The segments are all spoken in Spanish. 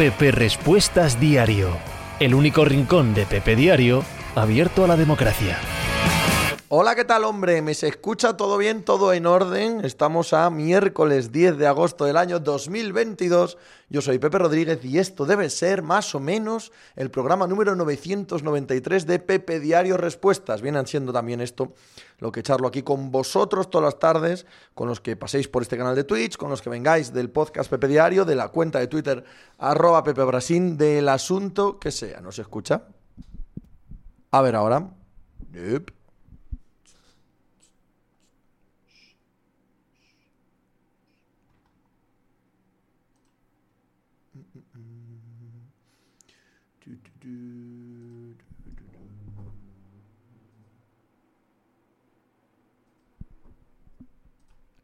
Pepe Respuestas Diario, el único rincón de Pepe Diario abierto a la democracia. Hola, ¿qué tal, hombre? ¿Me se escucha todo bien, todo en orden? Estamos a miércoles 10 de agosto del año 2022. Yo soy Pepe Rodríguez y esto debe ser más o menos el programa número 993 de Pepe Diario Respuestas. Vienen siendo también esto lo que charlo aquí con vosotros todas las tardes, con los que paséis por este canal de Twitch, con los que vengáis del podcast Pepe Diario, de la cuenta de Twitter arroba Pepe Brasín, del asunto que sea. ¿No se escucha? A ver ahora.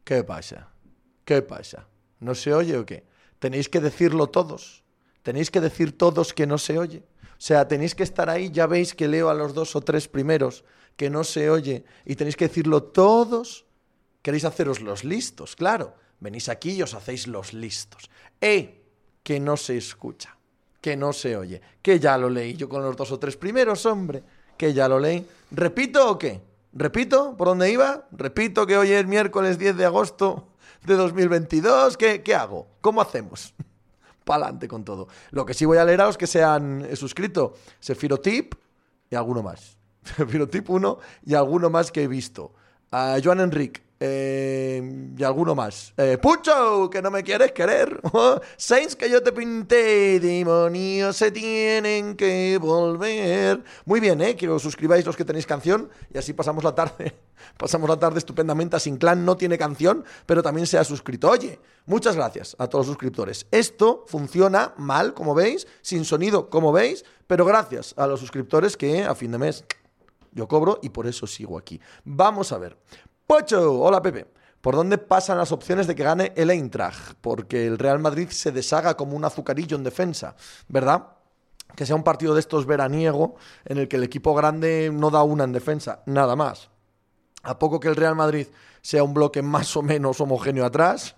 ¿Qué pasa? ¿Qué pasa? ¿No se oye o qué? ¿Tenéis que decirlo todos? ¿Tenéis que decir todos que no se oye? O sea, tenéis que estar ahí, ya veis que leo a los dos o tres primeros que no se oye y tenéis que decirlo todos. Queréis haceros los listos, claro. Venís aquí y os hacéis los listos. ¡Eh! Que no se escucha que no se oye. Que ya lo leí yo con los dos o tres primeros, hombre. Que ya lo leí. ¿Repito o qué? ¿Repito? ¿Por dónde iba? ¿Repito que hoy es miércoles 10 de agosto de 2022? ¿Qué, qué hago? ¿Cómo hacemos? Pa'lante con todo. Lo que sí voy a leer a los que se han suscrito. Sefirotip y alguno más. Sefirotip 1 y alguno más que he visto. A Joan Enrique, eh, y alguno más. Eh, Pucho, que no me quieres querer. Saints, que yo te pinté. Demonios se tienen que volver. Muy bien, ¿eh? Que os suscribáis los que tenéis canción y así pasamos la tarde. Pasamos la tarde estupendamente. A Sin Clan no tiene canción, pero también se ha suscrito. Oye, muchas gracias a todos los suscriptores. Esto funciona mal, como veis, sin sonido, como veis, pero gracias a los suscriptores que a fin de mes yo cobro y por eso sigo aquí. Vamos a ver. Pocho, hola Pepe. ¿Por dónde pasan las opciones de que gane el Eintracht? Porque el Real Madrid se deshaga como un azucarillo en defensa, ¿verdad? Que sea un partido de estos veraniego en el que el equipo grande no da una en defensa, nada más. A poco que el Real Madrid sea un bloque más o menos homogéneo atrás,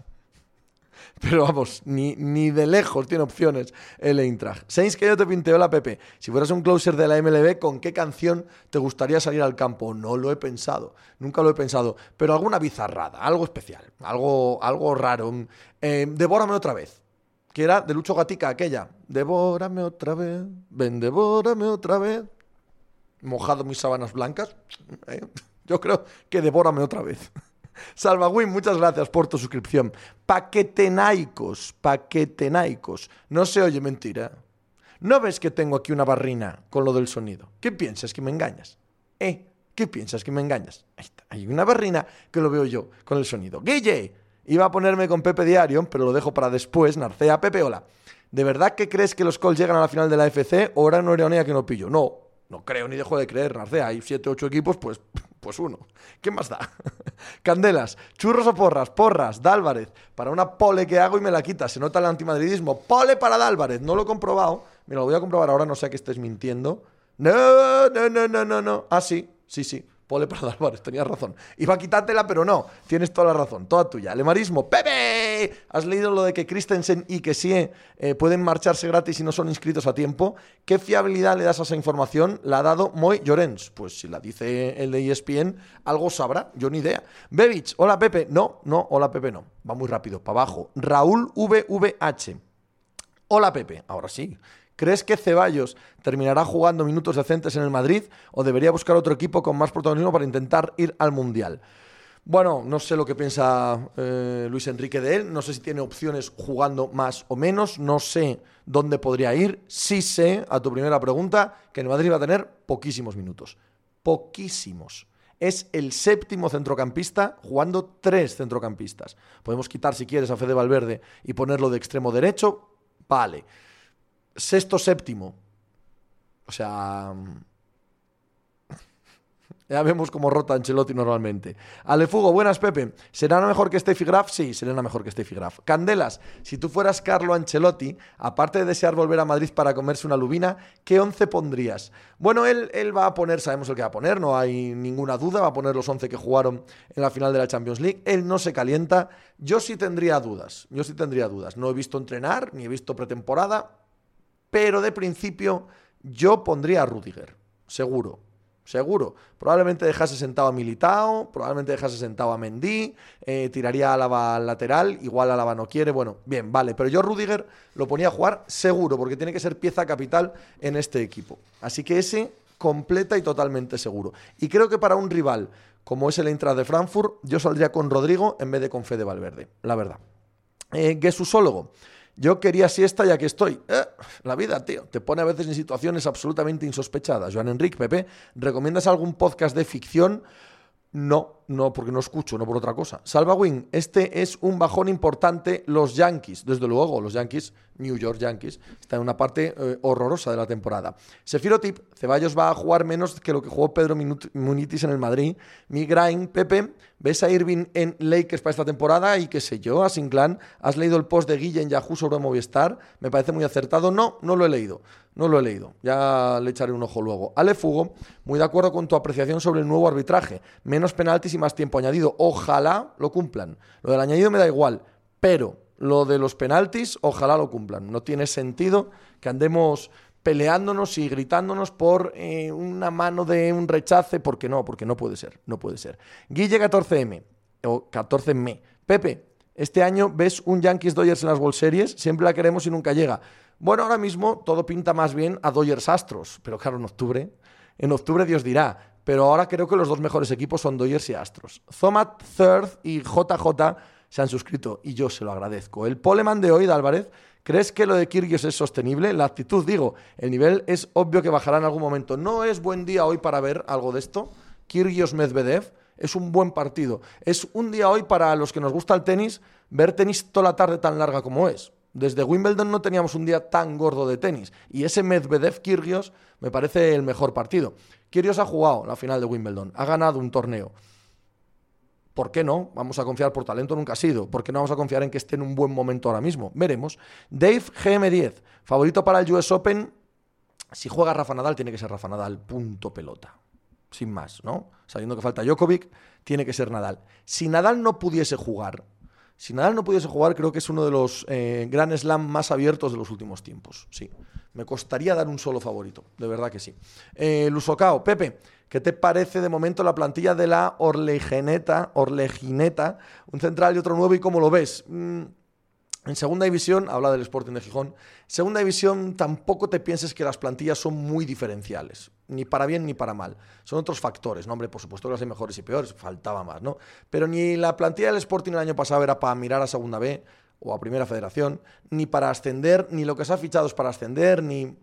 pero vamos, ni, ni de lejos tiene opciones el Eintracht. Seis que yo te pinteo la Pepe. Si fueras un closer de la MLB, ¿con qué canción te gustaría salir al campo? No lo he pensado, nunca lo he pensado. Pero alguna bizarrada, algo especial, algo, algo raro. Eh, devórame otra vez. Que era de Lucho Gatica aquella. Devórame otra vez, ven, devórame otra vez. Mojado mis sábanas blancas. Eh, yo creo que devórame otra vez. Salvagüín, muchas gracias por tu suscripción. Paquetenaicos, paquetenaicos. No se oye mentira. ¿No ves que tengo aquí una barrina con lo del sonido? ¿Qué piensas que me engañas? ¿Eh? ¿Qué piensas que me engañas? Ahí está. Hay una barrina que lo veo yo con el sonido. Guille, iba a ponerme con Pepe Diario, pero lo dejo para después. Narcea, Pepe, hola. ¿De verdad que crees que los Colts llegan a la final de la FC o era una que no pillo? No, no creo ni dejo de creer, Narcea. Hay siete, ocho equipos, pues pues uno. ¿Qué más da? Candelas, churros o porras, porras, Dálvarez, para una pole que hago y me la quita. Se nota el antimadridismo. Pole para Dálvarez, no lo he comprobado. Mira, lo voy a comprobar ahora, no sé que estés mintiendo. No, no, no, no, no, no. Ah, sí, sí, sí. Pole para Álvarez, tenías razón. Iba a quitártela, pero no. Tienes toda la razón, toda tuya. Lemarismo, Pepe. ¿Has leído lo de que Christensen y que sí eh, pueden marcharse gratis y no son inscritos a tiempo? ¿Qué fiabilidad le das a esa información? La ha dado Moy Llorens. Pues si la dice el de ESPN, algo sabrá. Yo ni idea. Bevich, hola Pepe. No, no, hola Pepe no. Va muy rápido, para abajo. Raúl VVH. Hola Pepe. Ahora sí. ¿Crees que Ceballos terminará jugando minutos decentes en el Madrid o debería buscar otro equipo con más protagonismo para intentar ir al Mundial? Bueno, no sé lo que piensa eh, Luis Enrique de él, no sé si tiene opciones jugando más o menos, no sé dónde podría ir, sí sé, a tu primera pregunta, que el Madrid va a tener poquísimos minutos, poquísimos. Es el séptimo centrocampista jugando tres centrocampistas. Podemos quitar si quieres a Fede Valverde y ponerlo de extremo derecho, vale sexto, séptimo. O sea, ya vemos cómo rota Ancelotti normalmente. Alefugo, buenas Pepe. ¿Será mejor que Steffi Graf? Sí, será mejor que Steffi Graf. Candelas, si tú fueras Carlo Ancelotti, aparte de desear volver a Madrid para comerse una lubina, ¿qué once pondrías? Bueno, él, él va a poner, sabemos el que va a poner, no hay ninguna duda, va a poner los once que jugaron en la final de la Champions League. Él no se calienta. Yo sí tendría dudas, yo sí tendría dudas. No he visto entrenar, ni he visto pretemporada pero de principio yo pondría a Rudiger, seguro. Seguro. Probablemente dejase sentado a Militao, probablemente dejase sentado a Mendy, eh, tiraría a Álava al lateral, igual Álava no quiere, bueno, bien, vale. Pero yo Rudiger lo ponía a jugar seguro, porque tiene que ser pieza capital en este equipo. Así que ese completa y totalmente seguro. Y creo que para un rival como es el Eintracht de Frankfurt, yo saldría con Rodrigo en vez de con Fede Valverde, la verdad. Eh, Gesusólogo. Yo quería siesta ya que estoy. Eh, la vida, tío, te pone a veces en situaciones absolutamente insospechadas. Joan Enrique, Pepe, ¿recomiendas algún podcast de ficción? No, no, porque no escucho, no por otra cosa. Salva Wing, este es un bajón importante. Los Yankees, desde luego, los Yankees, New York Yankees, están en una parte eh, horrorosa de la temporada. Sefiro Tip, Ceballos va a jugar menos que lo que jugó Pedro Munitis en el Madrid. Migraine, Pepe, ¿ves a Irving en Lakers para esta temporada? Y qué sé yo, a Sinclan, ¿has leído el post de Guille en Yahoo sobre Movistar? Me parece muy acertado. No, no lo he leído. No lo he leído, ya le echaré un ojo luego. Ale Fugo, muy de acuerdo con tu apreciación sobre el nuevo arbitraje. Menos penaltis y más tiempo añadido. Ojalá lo cumplan. Lo del añadido me da igual, pero lo de los penaltis, ojalá lo cumplan. No tiene sentido que andemos peleándonos y gritándonos por eh, una mano de un rechace, porque no, porque no puede ser, no puede ser. Guille 14M, o 14M. Pepe, este año ves un Yankees Dodgers en las World Series, siempre la queremos y nunca llega. Bueno, ahora mismo todo pinta más bien a Dodgers Astros, pero claro, en octubre, en octubre Dios dirá. Pero ahora creo que los dos mejores equipos son Dodgers y Astros. Zomat, Third y JJ se han suscrito y yo se lo agradezco. El poleman de hoy de Álvarez, ¿crees que lo de Kirgios es sostenible? La actitud, digo, el nivel es obvio que bajará en algún momento. ¿No es buen día hoy para ver algo de esto? Kirgios Medvedev es un buen partido. Es un día hoy para los que nos gusta el tenis ver tenis toda la tarde tan larga como es. Desde Wimbledon no teníamos un día tan gordo de tenis. Y ese Medvedev-Kirgios me parece el mejor partido. Kirgios ha jugado la final de Wimbledon, ha ganado un torneo. ¿Por qué no? Vamos a confiar por talento, nunca ha sido. ¿Por qué no vamos a confiar en que esté en un buen momento ahora mismo? Veremos. Dave GM10, favorito para el US Open. Si juega Rafa Nadal, tiene que ser Rafa Nadal, punto pelota. Sin más, ¿no? Sabiendo que falta Djokovic, tiene que ser Nadal. Si Nadal no pudiese jugar, si Nadal no pudiese jugar, creo que es uno de los eh, Grand Slam más abiertos de los últimos tiempos. Sí, me costaría dar un solo favorito, de verdad que sí. Eh, Pepe, ¿qué te parece de momento la plantilla de la Orlegineta, Orlegineta, un central y otro nuevo y cómo lo ves? Mm, en segunda división, habla del Sporting de Gijón, segunda división tampoco te pienses que las plantillas son muy diferenciales, ni para bien ni para mal. Son otros factores, ¿no? Hombre, por supuesto que las hay mejores y peores, faltaba más, ¿no? Pero ni la plantilla del Sporting el año pasado era para mirar a segunda B o a primera federación, ni para ascender, ni lo que se ha fichado es para ascender, ni...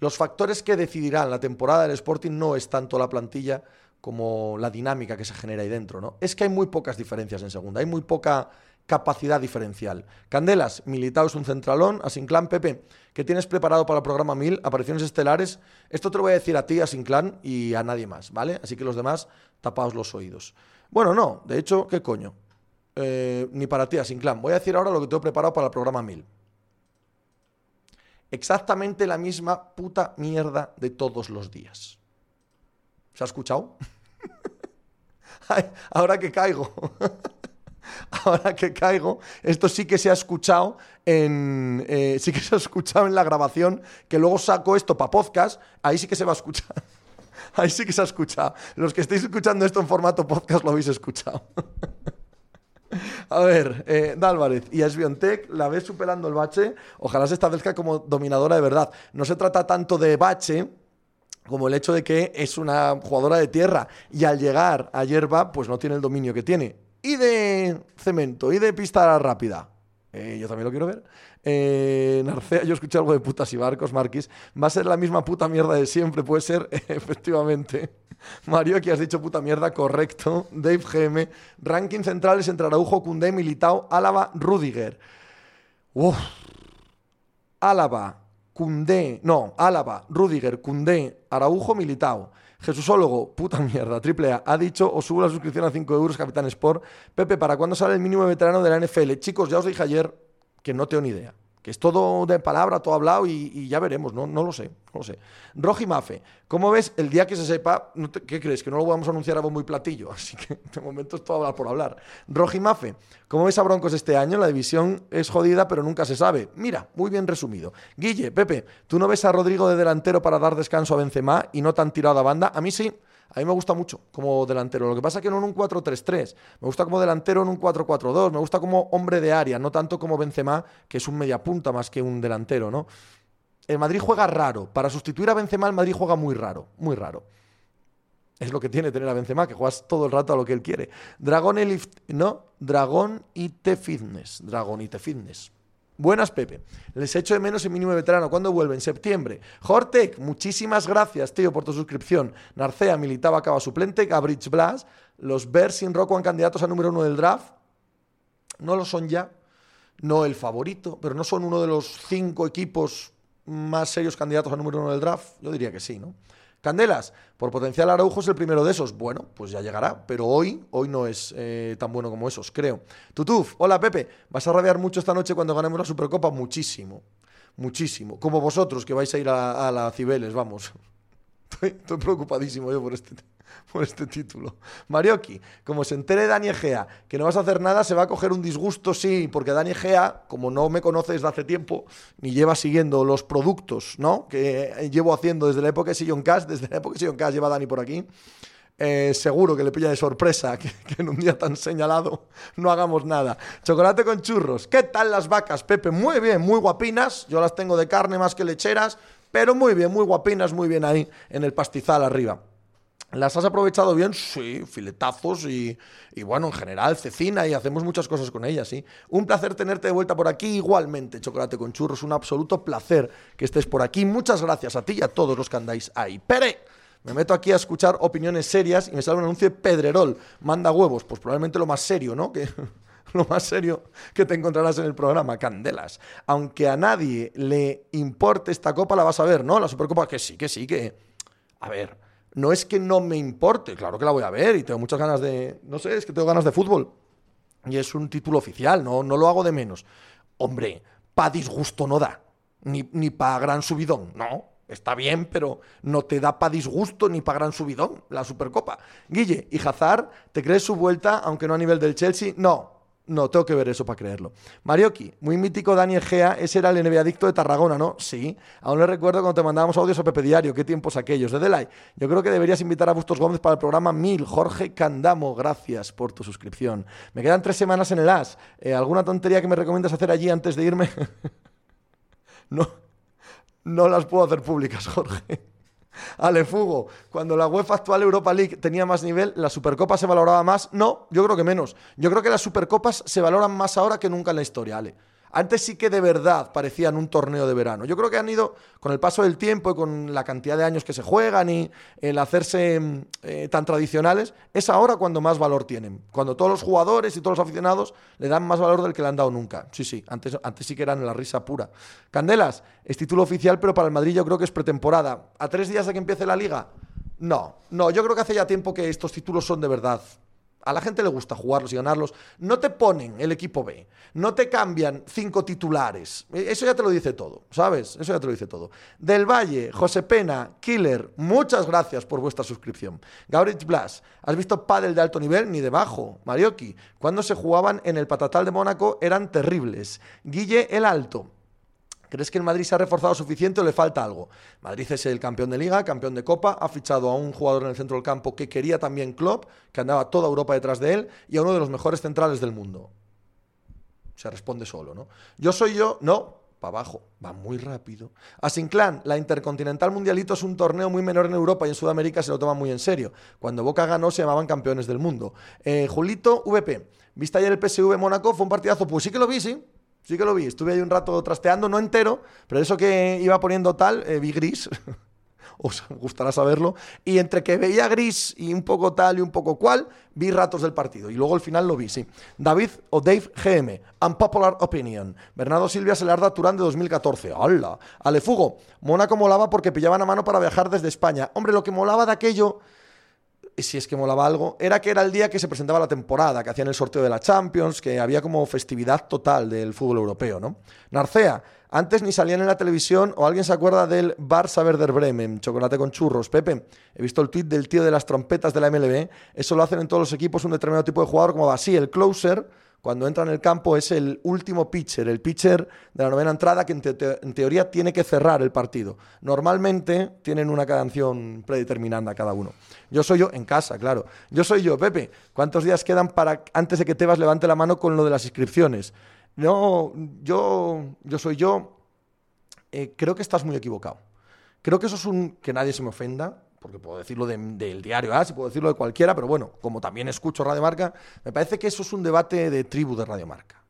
Los factores que decidirán la temporada del Sporting no es tanto la plantilla como la dinámica que se genera ahí dentro, ¿no? Es que hay muy pocas diferencias en segunda, hay muy poca capacidad diferencial. Candelas, Militao es un centralón, Asinclán, Pepe, ¿qué tienes preparado para el programa 1000? Apariciones estelares. Esto te lo voy a decir a ti, Asinclán, y a nadie más, ¿vale? Así que los demás, tapaos los oídos. Bueno, no, de hecho, ¿qué coño? Eh, ni para ti, Asinclán. Voy a decir ahora lo que tengo preparado para el programa 1000. Exactamente la misma puta mierda de todos los días. ¿Se ha escuchado? ahora que caigo. ahora que caigo, esto sí que se ha escuchado en. Eh, sí que se ha escuchado en la grabación, que luego saco esto para podcast, ahí sí que se va a escuchar. Ahí sí que se ha escuchado. Los que estéis escuchando esto en formato podcast lo habéis escuchado. A ver, eh, Dálvarez y Esbiontech la ves superando el bache. Ojalá se establezca como dominadora de verdad. No se trata tanto de bache como el hecho de que es una jugadora de tierra y al llegar a hierba, pues no tiene el dominio que tiene y de cemento y de pista rápida. Eh, yo también lo quiero ver. Eh, Narcea, yo escuché algo de putas y barcos, Marquis. Va a ser la misma puta mierda de siempre, puede ser, efectivamente. Mario, que has dicho puta mierda, correcto. Dave GM. Ranking centrales entre Araujo, Cundé, Militao, Álava, Rudiger. Uf. Álava, Cundé, no, Álava, Rudiger, Cundé, Araujo, Militao. Jesúsólogo, puta mierda, triple A, ha dicho, os subo la suscripción a 5 euros, Capitán Sport. Pepe, ¿para cuándo sale el mínimo veterano de la NFL? Chicos, ya os dije ayer que no tengo ni idea. Que es todo de palabra, todo hablado y, ya veremos, no, no lo sé, no lo sé. Roji Mafe, ¿cómo ves el día que se sepa? ¿Qué crees? Que no lo vamos a anunciar a bombo y platillo, así que de momento es todo hablar por hablar. Roji Mafe, ¿cómo ves a Broncos este año? La división es jodida, pero nunca se sabe. Mira, muy bien resumido. Guille, Pepe, ¿tú no ves a Rodrigo de delantero para dar descanso a Benzema y no tan tirado a banda? A mí sí. A mí me gusta mucho como delantero. Lo que pasa es que no en un 4-3-3. Me gusta como delantero en un 4-4-2. Me gusta como hombre de área, no tanto como Benzema, que es un mediapunta más que un delantero, ¿no? El Madrid juega raro. Para sustituir a Benzema, el Madrid juega muy raro. Muy raro. Es lo que tiene tener a Benzema, que juegas todo el rato a lo que él quiere. Dragón Elif... No, Dragón IT Fitness. Dragón IT Fitness. Buenas, Pepe. Les echo de menos en mínimo veterano. ¿Cuándo vuelve? En septiembre. Hortec, muchísimas gracias, tío, por tu suscripción. Narcea, militaba, acaba suplente. Gabrich Blas. Los Bears sin Rocco candidatos a número uno del draft. No lo son ya. No el favorito, pero no son uno de los cinco equipos más serios candidatos a número uno del draft. Yo diría que sí, ¿no? Candelas, por potencial Araujo es el primero de esos. Bueno, pues ya llegará, pero hoy, hoy no es eh, tan bueno como esos, creo. Tutuf, hola Pepe, ¿vas a rabiar mucho esta noche cuando ganemos la Supercopa? Muchísimo, muchísimo. Como vosotros que vais a ir a, a la Cibeles, vamos. Estoy, preocupadísimo yo por este por este título. Marioki, como se entere Dani Egea que no vas a hacer nada, se va a coger un disgusto, sí, porque Dani Egea, como no me conoce desde hace tiempo, ni lleva siguiendo los productos, ¿no? Que llevo haciendo desde la época de Sillon Cash, desde la época de Sillon Cash lleva Dani por aquí. Eh, seguro que le pilla de sorpresa que, que, en un día tan señalado no hagamos nada. Chocolate con churros. ¿Qué tal las vacas, Pepe? Muy bien, muy guapinas. Yo las tengo de carne más que lecheras, pero muy bien, muy guapinas, muy bien ahí en el pastizal arriba. ¿Las has aprovechado bien? Sí, filetazos y, bueno, en general, cecina y hacemos muchas cosas con ellas, sí. Un placer tenerte de vuelta por aquí igualmente, Chocolate con Churros, un absoluto placer que estés por aquí. Muchas gracias a ti y a todos los que andáis ahí. ¡Pere! Me meto aquí a escuchar opiniones serias y me sale un anuncio de Pedrerol. Manda huevos, pues probablemente lo más serio, ¿no? lo más serio que te encontrarás en el programa, Candelas. Aunque a nadie le importe esta copa, la vas a ver, ¿no? La Supercopa, que sí, que sí, que... A ver, no es que no me importe, claro que la voy a ver y tengo muchas ganas de, no sé, es que tengo ganas de fútbol. Y es un título oficial, no, no lo hago de menos. Hombre, pa' disgusto no da, ni, ni pa' gran subidón, no. Está bien, pero no te da pa' disgusto ni pa' gran subidón la Supercopa. Guille, ¿y Hazard te crees su vuelta, aunque no a nivel del Chelsea? No, no, tengo que ver eso para creerlo. Marioki, muy mítico Dani Egea, ese era el NBA adicto de Tarragona, ¿no? Sí, aún le recuerdo cuando te mandábamos audios a Pepe Diario, qué tiempos aquellos. De Delay, yo creo que deberías invitar a Bustos Gómez para el programa 1000. Jorge Candamo, gracias por tu suscripción. Me quedan tres semanas en el AS. Eh, ¿Alguna tontería que me recomiendas hacer allí antes de irme? no, no las puedo hacer públicas, Jorge. Alefugo, cuando la UEFA actual Europa League tenía más nivel, ¿la Supercopa se valoraba más? No, yo creo que menos. Yo creo que las Supercopas se valoran más ahora que nunca en la historia, Ale. Antes sí que de verdad parecían un torneo de verano. Yo creo que han ido, con el paso del tiempo y con la cantidad de años que se juegan y el hacerse mm, eh, tan tradicionales, es ahora cuando más valor tienen. Cuando todos los jugadores y todos los aficionados le dan más valor del que le han dado nunca. Sí, sí, antes, antes sí que eran la risa pura. Candelas, es título oficial, pero para el Madrid yo creo que es pretemporada. ¿A tres días de que empiece la liga? No, no, yo creo que hace ya tiempo que estos títulos son de verdad. A la gente le gusta jugarlos y ganarlos. No te ponen el equipo B. No te cambian cinco titulares. E, eso ya te lo dice todo, ¿sabes? Eso ya te lo dice todo. Del Valle, José Pena, Killer, muchas gracias por vuestra suscripción. Gabriel Blas, ¿has visto pádel de alto nivel? Ni de bajo. Marioki, cuando se jugaban en el Patatal de Mónaco eran terribles. Guille el Alto. ¿Crees que el Madrid se ha reforzado suficiente o le falta algo? Madrid es el campeón de liga, campeón de copa, ha fichado a un jugador en el centro del campo que quería también Klopp, que andaba toda Europa detrás de él, y a uno de los mejores centrales del mundo. Se responde solo, ¿no? Yo soy yo, no, para abajo, va muy rápido. Asinclan, la Intercontinental Mundialito es un torneo muy menor en Europa y en Sudamérica se lo toma muy en serio. Cuando Boca ganó se llamaban campeones del mundo. Eh, Julito, VP, ¿viste ayer el PSV Mónaco? Fue un partidazo, pues sí que lo vi, sí. Sí que lo vi. Estuve ahí un rato trasteando, no entero, pero eso que iba poniendo tal, eh, vi gris. Os gustará saberlo. Y entre que veía gris y un poco tal y un poco cual, vi ratos del partido. Y luego al final lo vi, sí. David o Dave GM, Unpopular Opinion. Bernardo Silvia Selarda Turán de 2014. ¡Hala! Alefugo, Mónaco molaba porque pillaban a mano para viajar desde España. Hombre, lo que molaba de aquello si es que molaba algo, era que era el día que se presentaba la temporada, que hacían el sorteo de la Champions, que había como festividad total del fútbol europeo, ¿no? Narcea, antes ni salían en la televisión o alguien se acuerda del Barça Werder Bremen, chocolate con churros. Pepe, he visto el tweet del tío de las trompetas de la MLB, eso lo hacen en todos los equipos un determinado tipo de jugador como así, el closer, cuando entra en el campo es el último pitcher, el pitcher de la novena entrada que en, teoría tiene que cerrar el partido. Normalmente tienen una canción predeterminada cada uno. Yo soy yo, en casa, claro. Yo soy yo, Pepe. ¿Cuántos días quedan para antes de que Tebas levante la mano con lo de las inscripciones? No, yo, yo soy yo. Eh, creo que estás muy equivocado. Creo que eso es un... que nadie se me ofenda porque puedo decirlo del diario AS y puedo decirlo de cualquiera, pero bueno, como también escucho Radio Marca, me parece que eso es un debate de tribu de Radio Marca.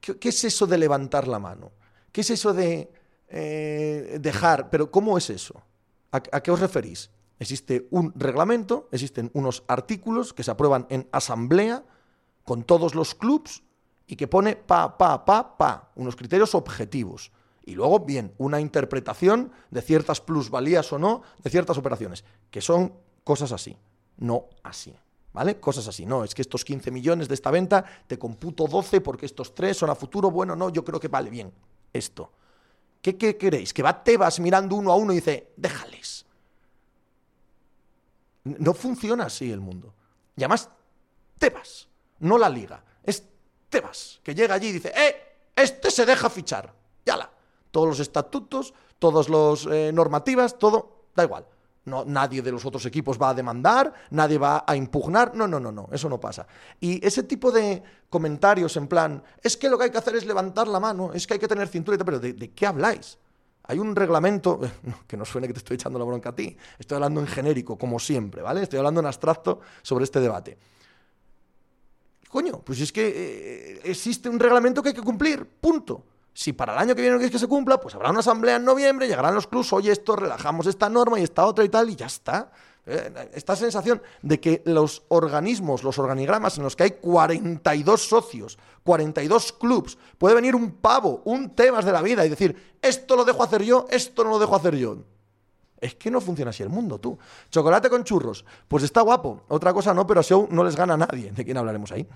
¿Qué, es eso de levantar la mano? ¿Qué es eso de eh, dejar? Pero ¿cómo es eso? ¿A, qué os referís? Existe un reglamento, existen unos artículos que se aprueban en asamblea con todos los clubs y que pone pa, pa, pa, pa, unos criterios objetivos. Y luego, bien, una interpretación de ciertas plusvalías o no de ciertas operaciones, que son cosas así, no así. ¿Vale? Cosas así. No, es que estos 15 millones de esta venta te computo 12 porque estos 3 son a futuro. Bueno, no, yo creo que vale bien esto. ¿Qué, qué queréis? Que va Tebas mirando uno a uno y dice, déjales. No funciona así el mundo. Y además, Tebas, no la liga. Es Tebas, que llega allí y dice, ¡eh! Este se deja fichar. la todos los estatutos, todas las eh, normativas, todo, da igual. No, nadie de los otros equipos va a demandar, nadie va a impugnar. No, no, no, no, eso no pasa. Y ese tipo de comentarios en plan, es que lo que hay que hacer es levantar la mano, es que hay que tener cintura, pero ¿de, de qué habláis? Hay un reglamento, que no suene que te estoy echando la bronca a ti, estoy hablando en genérico, como siempre, ¿vale? Estoy hablando en abstracto sobre este debate. Coño, pues es que eh, existe un reglamento que hay que cumplir, punto. Si para el año que viene no quieres que se cumpla, pues habrá una asamblea en noviembre, llegarán los clubs, oye, esto, relajamos esta norma y esta otra y tal, y ya está. Eh, esta sensación de que los organismos, los organigramas en los que hay 42 socios, 42 clubs, puede venir un pavo, un temas de la vida y decir, esto lo dejo hacer yo, esto no lo dejo hacer yo. Es que no funciona así el mundo, tú. Chocolate con churros, pues está guapo. Otra cosa no, pero a Show no les gana nadie. ¿De quién hablaremos ahí?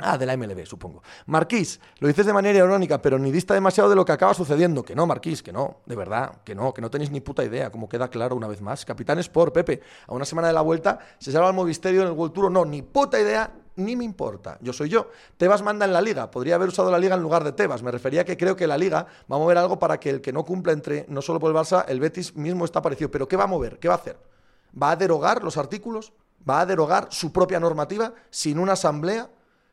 Ah, de la MLB, supongo. Marquís, lo dices de manera irónica, pero ni dista demasiado de lo que acaba sucediendo. Que no, Marquís, que no, de verdad, que no, que no tenéis ni puta idea, como queda claro una vez más. Capitán Sport, Pepe, a una semana de la vuelta, se salva el Movisterio en el World Tour, no, ni puta idea, ni me importa. Yo soy yo. Tebas manda en la liga. Podría haber usado la liga en lugar de Tebas. Me refería a que creo que la liga va a mover algo para que el que no cumpla entre, no solo por el Barça, el Betis mismo está parecido. Pero ¿qué va a mover? ¿Qué va a hacer? ¿Va a derogar los artículos? ¿Va a derogar su propia normativa sin una asamblea?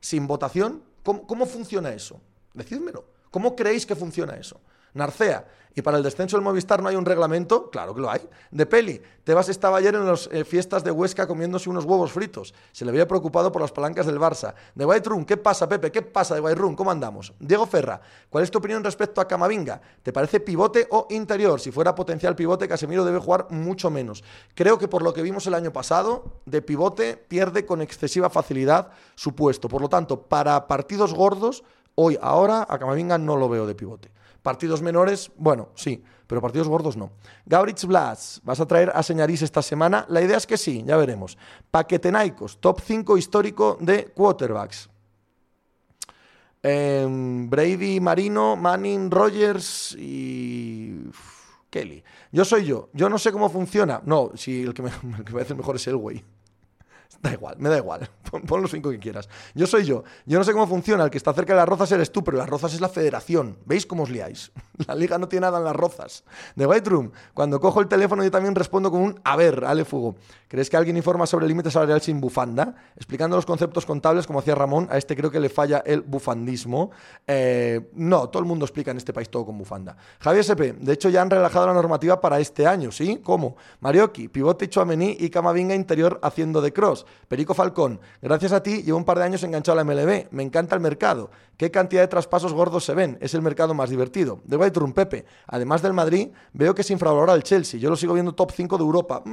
¿Sin votación? ¿Cómo, funciona eso? Decídmelo. ¿Cómo creéis que funciona eso? Narcea. ¿Y para el descenso del Movistar no hay un reglamento? Claro que lo hay. De Peli. Tebas estaba ayer en las eh, fiestas de Huesca comiéndose unos huevos fritos. Se le había preocupado por las palancas del Barça. De White Room, ¿qué pasa, Pepe? ¿Qué pasa de White Room? ¿Cómo andamos? Diego Ferra, ¿cuál es tu opinión respecto a Camavinga? ¿Te parece pivote o interior? Si fuera potencial pivote, Casemiro debe jugar mucho menos. Creo que por lo que vimos el año pasado, de pivote pierde con excesiva facilidad su puesto. Por lo tanto, para partidos gordos, hoy, ahora, a Camavinga no lo veo de pivote. Partidos menores, bueno, sí, pero partidos gordos no. Gaurich Blas, ¿vas a traer a Señarís esta semana? La idea es que sí, ya veremos. Paquetenaicos, top 5 histórico de quarterbacks. Em, Brady, Marino, Manning, Rogers y Kelly. Yo soy yo. Yo no sé cómo funciona. No, si el que me, parece mejor es el güey. Da igual, me da igual. Pon, los cinco que quieras. Yo soy yo. Yo no sé cómo funciona. El que está cerca de las rozas eres tú, pero las rozas es la federación. ¿Veis cómo os liáis? La liga no tiene nada en las rozas. The White. Cuando cojo el teléfono, yo también respondo con un a ver, Ale Fugo. ¿Crees que alguien informa sobre el límite salarial sin bufanda? Explicando los conceptos contables, como hacía Ramón, a este creo que le falla el bufandismo. Eh, no, todo el mundo explica en este país todo con bufanda. Javier SP. De hecho, ya han relajado la normativa para este año, ¿sí? ¿Cómo? Marioki, pivote Chuamení y Camavinga interior haciendo de cross. Perico Falcón, gracias a ti llevo un par de años enganchado a la MLB. Me encanta el mercado. ¿Qué cantidad de traspasos gordos se ven? Es el mercado más divertido. De Room, Pepe. Además del Madrid, veo que se infravalora el Chelsea. Yo lo sigo viendo top 5 de Europa.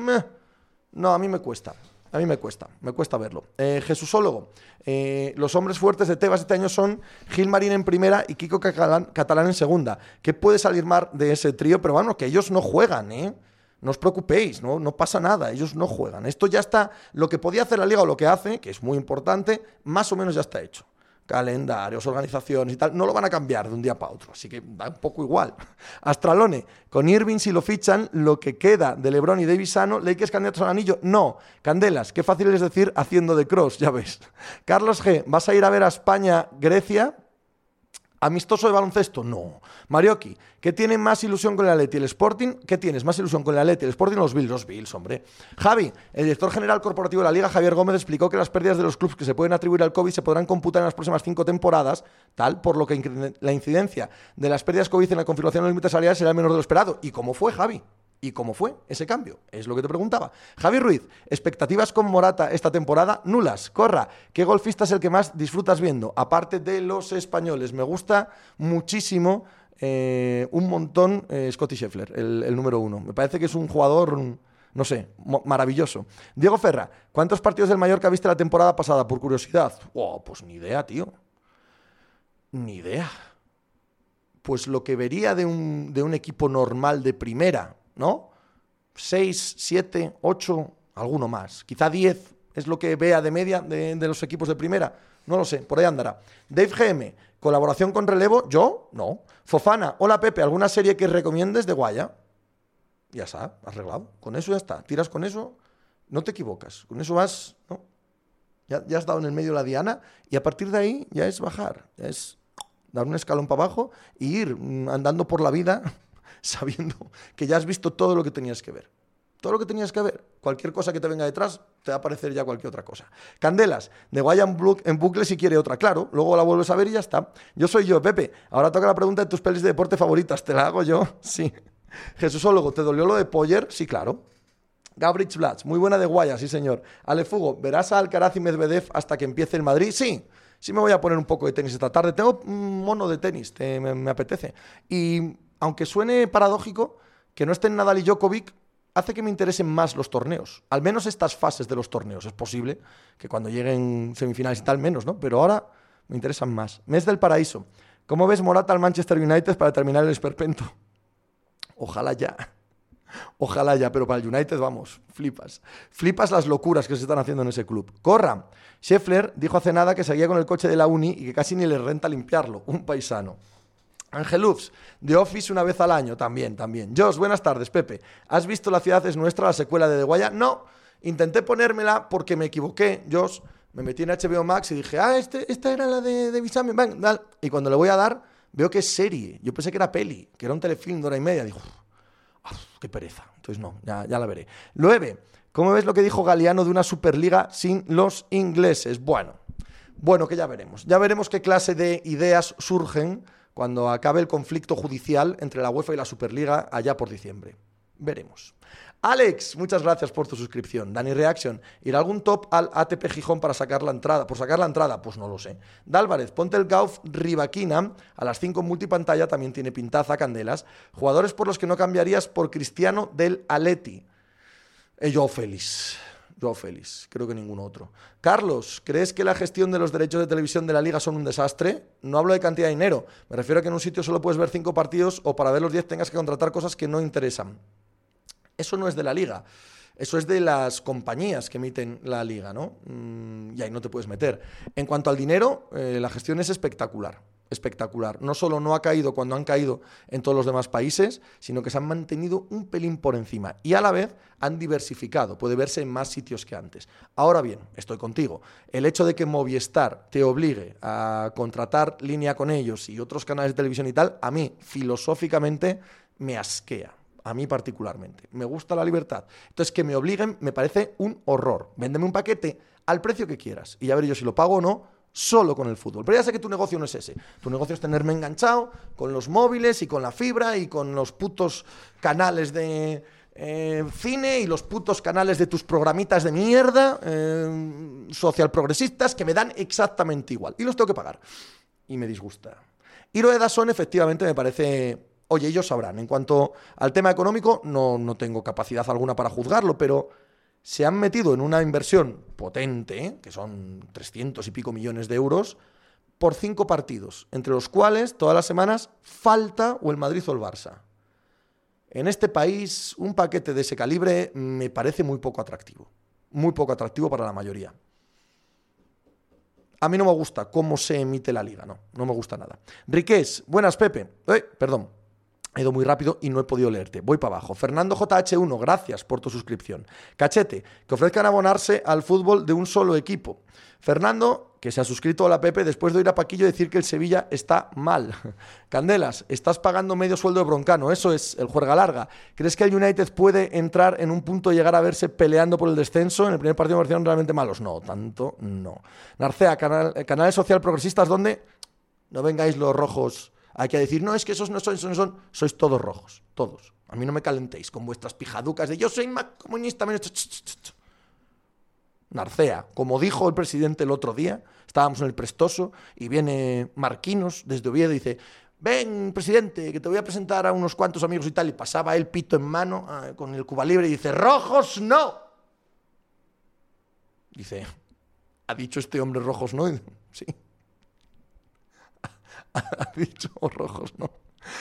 No, a mí me cuesta. A mí me cuesta, me cuesta verlo. Eh, Jesúsólogo, eh, los hombres fuertes de Tebas este año son Gil Marín en primera y Kiko Catalán, en segunda. ¿Qué puede salir más de ese trío? Pero bueno, que ellos no juegan, ¿eh? No os preocupéis, ¿no? pasa nada, ellos no juegan. Esto ya está, lo que podía hacer la liga o lo que hace, que es muy importante, más o menos ya está hecho calendarios, organizaciones y tal, no lo van a cambiar de un día para otro, así que da un poco igual. Astralone, con Irving si lo fichan, lo que queda de LeBron y Davis Sano, es candidatos al anillo? No. Candelas, qué fácil es decir haciendo de cross, ya ves. Carlos G, ¿vas a ir a ver a España, Grecia? ¿Amistoso de baloncesto? No. Marioki, ¿qué tiene más ilusión con el Atleti? ¿El Sporting? ¿Qué tienes más ilusión con el Atleti? ¿El Sporting los Bills? Los Bills, hombre. Javi, el director general corporativo de la Liga, Javier Gómez, explicó que las pérdidas de los clubes que se pueden atribuir al COVID se podrán computar en las próximas cinco temporadas, tal por lo que la incidencia de las pérdidas COVID en la confirmación de los límites salariales será menor de lo esperado. ¿Y cómo fue, Javi? ¿Y cómo fue ese cambio? Es lo que te preguntaba. Javi Ruiz, expectativas con Morata esta temporada nulas. Corra, ¿qué golfista es el que más disfrutas viendo? Aparte de los españoles, me gusta muchísimo, eh, un montón, eh, Scotty Scheffler, el, número uno. Me parece que es un jugador, no sé, maravilloso. Diego Ferra, ¿cuántos partidos del Mallorca viste la temporada pasada, por curiosidad? Oh, pues ni idea, tío. Ni idea. Pues lo que vería de un, de un equipo normal de primera, ¿no? Seis, siete, ocho, alguno más. Quizá diez es lo que vea de media de, los equipos de primera. No lo sé, por ahí andará. Dave GM, colaboración con relevo, yo, no. Fofana, hola Pepe, ¿alguna serie que recomiendes de Guaya? Ya está, arreglado. Con eso ya está. Tiras con eso, no te equivocas. Con eso vas, ¿no? Ya, ya has dado en el medio la diana y a partir de ahí ya es bajar, es dar un escalón para abajo e ir mm, andando por la vida sabiendo que ya has visto todo lo que tenías que ver. Todo lo que tenías que ver. Cualquier cosa que te venga detrás, te va a aparecer ya cualquier otra cosa. Candelas, de Guayan en bucle si quiere otra. Claro, luego la vuelves a ver y ya está. Yo soy yo, Pepe. Ahora toca la pregunta de tus pelis de deporte favoritas. ¿Te la hago yo? Sí. Jesúsólogo, ¿te dolió lo de Poyer? Sí, claro. Gabrich Blatz, muy buena de Guaya, sí señor. Alefugo, ¿verás a Alcaraz y Medvedev hasta que empiece el Madrid? Sí, sí me voy a poner un poco de tenis esta tarde. Tengo un mono de tenis, me apetece. Y aunque suene paradójico, que no estén Nadal y Djokovic hace que me interesen más los torneos. Al menos estas fases de los torneos. Es posible que cuando lleguen semifinales y tal, menos, ¿no? Pero ahora me interesan más. Mes del paraíso. ¿Cómo ves Morata al Manchester United para terminar el esperpento? Ojalá ya. Ojalá ya, pero para el United, vamos, flipas. Flipas las locuras que se están haciendo en ese club. Corra. Scheffler dijo hace nada que seguía con el coche de la Uni y que casi ni le renta limpiarlo. Un paisano. Ángel Ufs, The Office una vez al año, también, también. Jos, buenas tardes, Pepe. ¿Has visto La ciudad es nuestra, la secuela de The Guaya? No, intenté ponérmela porque me equivoqué, Jos. Me metí en HBO Max y dije, ah, este, esta era la de, de Bisami. Y cuando le voy a dar, veo que es serie. Yo pensé que era peli, que era un telefilm de hora y media. Digo, qué pereza. Entonces no, ya, ya la veré. 9. ¿Cómo ves lo que dijo Galeano de una Superliga sin los ingleses? Bueno, bueno, que ya veremos. Ya veremos qué clase de ideas surgen cuando acabe el conflicto judicial entre la UEFA y la Superliga allá por diciembre. Veremos. Alex, muchas gracias por tu suscripción. Dani Reaction, ¿irá algún top al ATP Gijón para sacar la entrada? ¿Por sacar la entrada? Pues no lo sé. Dálvarez, ponte el Gauf Rivaquina a las 5 multipantalla, también tiene pintaza, candelas. Jugadores por los que no cambiarías por Cristiano del Aleti. Eh, yo feliz. Joao Félix, creo que ningún otro. Carlos, ¿crees que la gestión de los derechos de televisión de la liga son un desastre? No hablo de cantidad de dinero, me refiero a que en un sitio solo puedes ver cinco partidos o para ver los diez tengas que contratar cosas que no interesan. Eso no es de la liga. Eso es de las compañías que emiten la liga, ¿no? Mm, y ahí no te puedes meter. En cuanto al dinero, eh, la gestión es espectacular espectacular. No solo no ha caído cuando han caído en todos los demás países, sino que se han mantenido un pelín por encima y a la vez han diversificado, puede verse en más sitios que antes. Ahora bien, estoy contigo, el hecho de que Movistar te obligue a contratar línea con ellos y otros canales de televisión y tal, a mí filosóficamente me asquea a mí particularmente. Me gusta la libertad. Entonces, que me obliguen me parece un horror. Véndeme un paquete al precio que quieras y ya veré yo si lo pago o no, solo con el fútbol. Pero ya sé que tu negocio no es ese. Tu negocio es tenerme enganchado con los móviles y con la fibra y con los putos canales de eh, cine y los putos canales de tus programitas de mierda, eh, social progresistas, que me dan exactamente igual. Y los tengo que pagar. Y me disgusta. Y lo de son efectivamente, me parece... Oye, ellos sabrán. En cuanto al tema económico, no, no tengo capacidad alguna para juzgarlo, pero se han metido en una inversión potente, que son 300 y pico millones de euros, por cinco partidos, entre los cuales todas las semanas falta o el Madrid o el Barça. En este país, un paquete de ese calibre me parece muy poco atractivo. Muy poco atractivo para la mayoría. A mí no me gusta cómo se emite la liga, no, no me gusta nada. Riqués, buenas Pepe. Eh, perdón, He ido muy rápido y no he podido leerte. Voy para abajo. Fernando JH1, gracias por tu suscripción. Cachete, que ofrezcan abonarse al fútbol de un solo equipo. Fernando, que se ha suscrito a la Pepe después de ir a Paquillo decir que el Sevilla está mal. Candelas, estás pagando medio sueldo de broncano, eso es el juerga larga. ¿Crees que el United puede entrar en un punto y llegar a verse peleando por el descenso? En el primer partido me parecieron realmente malos. No, tanto no. Narcea, canal, canales social progresistas donde no vengáis los rojos hay que decir, no, es que esos no son, esos no son, sois todos rojos, todos. A mí no me calentéis con vuestras pijaducas de yo soy más comunista, menos... Narcea, como dijo el presidente el otro día, estábamos en el Prestoso y viene Marquinos desde Oviedo y dice, ven, presidente, que te voy a presentar a unos cuantos amigos y tal, y pasaba el pito en mano ah, con el Cuba Libre y dice, rojos no. Dice, ¿ha dicho este hombre rojos no? sí. ha dicho rojos, ¿no?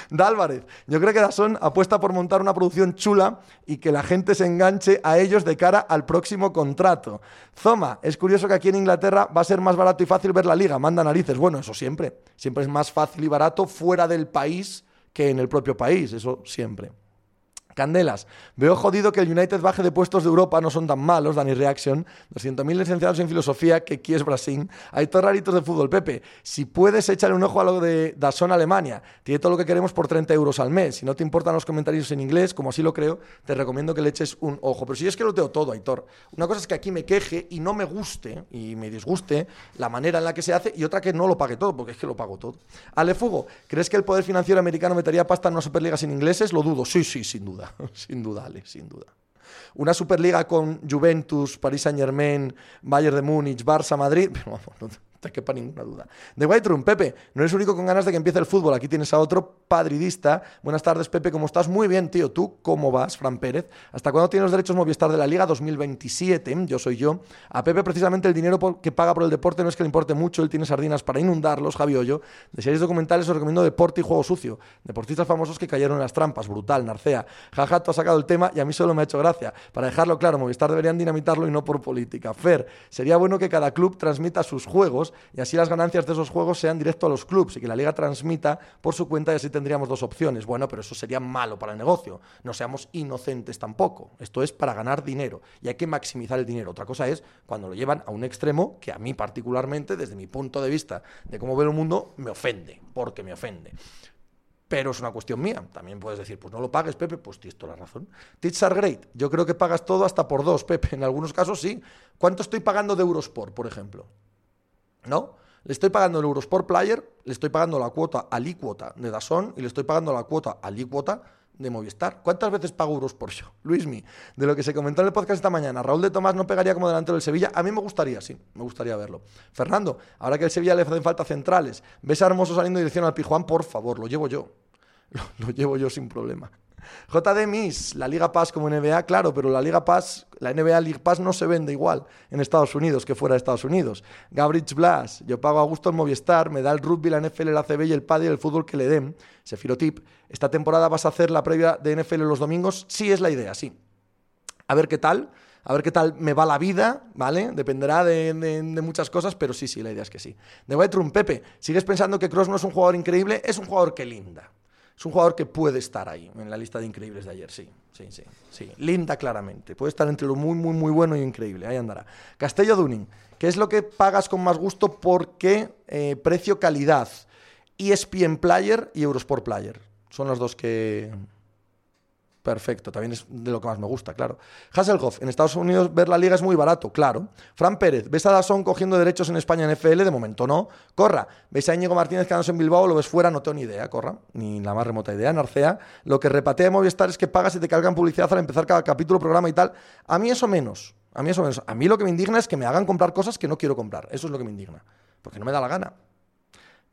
Dálvarez, yo creo que Dazón apuesta por montar una producción chula y que la gente se enganche a ellos de cara al próximo contrato. Zoma, es curioso que aquí en Inglaterra va a ser más barato y fácil ver la liga, manda narices. Bueno, eso siempre. Siempre es más fácil y barato fuera del país que en el propio país, eso siempre. Candelas, veo jodido que el United baje de puestos de Europa, no son tan malos, Dani Reaction. 200.000 licenciados en filosofía, que aquí es Brasil. Hay todos raritos de fútbol, Pepe. Si puedes echarle un ojo a lo de Dazón Alemania, tiene todo lo que queremos por 30 euros al mes. Si no te importan los comentarios en inglés, como así lo creo, te recomiendo que le eches un ojo. Pero si es que lo tengo todo, Aitor. Una cosa es que aquí me queje y no me guste y me disguste la manera en la que se hace y otra que no lo pague todo, porque es que lo pago todo. Alefugo, ¿crees que el poder financiero americano metería pasta en una Superliga sin ingleses? Lo dudo. Sí, sí, sin duda. sin duda, Ale, sin duda. Una Superliga con Juventus, Paris Saint Germain, Bayern de Múnich, Barça, Madrid, vamos, te quepa ninguna duda. De White Pepe, no eres único con ganas de que empiece el fútbol. Aquí tienes a otro padridista. Buenas tardes, Pepe, ¿cómo estás? Muy bien, tío. ¿Tú cómo vas, Fran Pérez? ¿Hasta cuándo tienes los derechos Movistar de la Liga 2027? Yo soy yo. A Pepe, precisamente, el dinero que paga por el deporte no es que le importe mucho. Él tiene sardinas para inundarlos, Javi Hoyo. De series documentales os recomiendo Deporte y Juego Sucio. Deportistas famosos que cayeron en las trampas. Brutal, Narcea. Jaja, tú has sacado el tema y a mí solo me ha hecho gracia. Para dejarlo claro, Movistar deberían dinamitarlo y no por política. Fer, sería bueno que cada club transmita sus juegos y así las ganancias de esos juegos sean directo a los clubes y que la liga transmita por su cuenta y así tendríamos dos opciones. Bueno, pero eso sería malo para el negocio. No seamos inocentes tampoco. Esto es para ganar dinero y hay que maximizar el dinero. Otra cosa es cuando lo llevan a un extremo que a mí particularmente, desde mi punto de vista de cómo veo el mundo, me ofende, porque me ofende pero es una cuestión mía. También puedes decir, pues no lo pagues, Pepe, pues tienes toda la razón. Teach are great. Yo creo que pagas todo hasta por dos, Pepe. En algunos casos sí. ¿Cuánto estoy pagando de Eurosport, por ejemplo? ¿No? Le estoy pagando el Eurosport Player, le estoy pagando la cuota alícuota de Dazón y le estoy pagando la cuota alícuota de Movistar. ¿Cuántas veces pago Eurosport yo? Luismi, de lo que se comentó en el podcast esta mañana, Raúl de Tomás no pegaría como delantero del Sevilla. A mí me gustaría, sí, me gustaría verlo. Fernando, ahora que el Sevilla le hacen falta centrales, ¿ves a Hermoso saliendo en dirección al Pijuán? Por favor, lo llevo yo. lo llevo yo sin problema. JD Miss, la Liga Pass como NBA, claro, pero la Liga Pass, la NBA League Pass no se vende igual en Estados Unidos que fuera de Estados Unidos. Gabrich Blas, yo pago a gusto el Movistar, me da el rugby, la NFL, el ACB y el y el fútbol que le den. Sefirotip, ¿esta temporada vas a hacer la previa de NFL los domingos? Sí, es la idea, sí. A ver qué tal, a ver qué tal me va la vida, ¿vale? Dependerá de, muchas cosas, pero sí, sí, la idea es que sí. De White Pepe, ¿sigues pensando que Cross no es un jugador increíble? Es un jugador que linda es un jugador que puede estar ahí, en la lista de increíbles de ayer, sí, sí, sí, sí. Linda claramente, puede estar entre lo muy, muy, muy bueno y increíble, ahí andará. Castello Duning, ¿qué es lo que pagas con más gusto? ¿Por qué eh, precio-calidad? ESPN Player y Eurosport Player. Son los dos que, Perfecto, también es de lo que más me gusta, claro. Hasselhoff, en Estados Unidos ver la liga es muy barato, claro. Fran Pérez, ¿ves a Dazón cogiendo derechos en España en FL? De momento no. Corra, ¿ves a Íñigo Martínez quedándose en Bilbao? ¿Lo ves fuera? No tengo ni idea, Corra, ni la más remota idea. Narcea, lo que repatea de Movistar es que pagas y te cargan publicidad al empezar cada capítulo, programa y tal. A mí eso menos, a mí eso menos. A mí lo que me indigna es que me hagan comprar cosas que no quiero comprar. Eso es lo que me indigna, porque no me da la gana.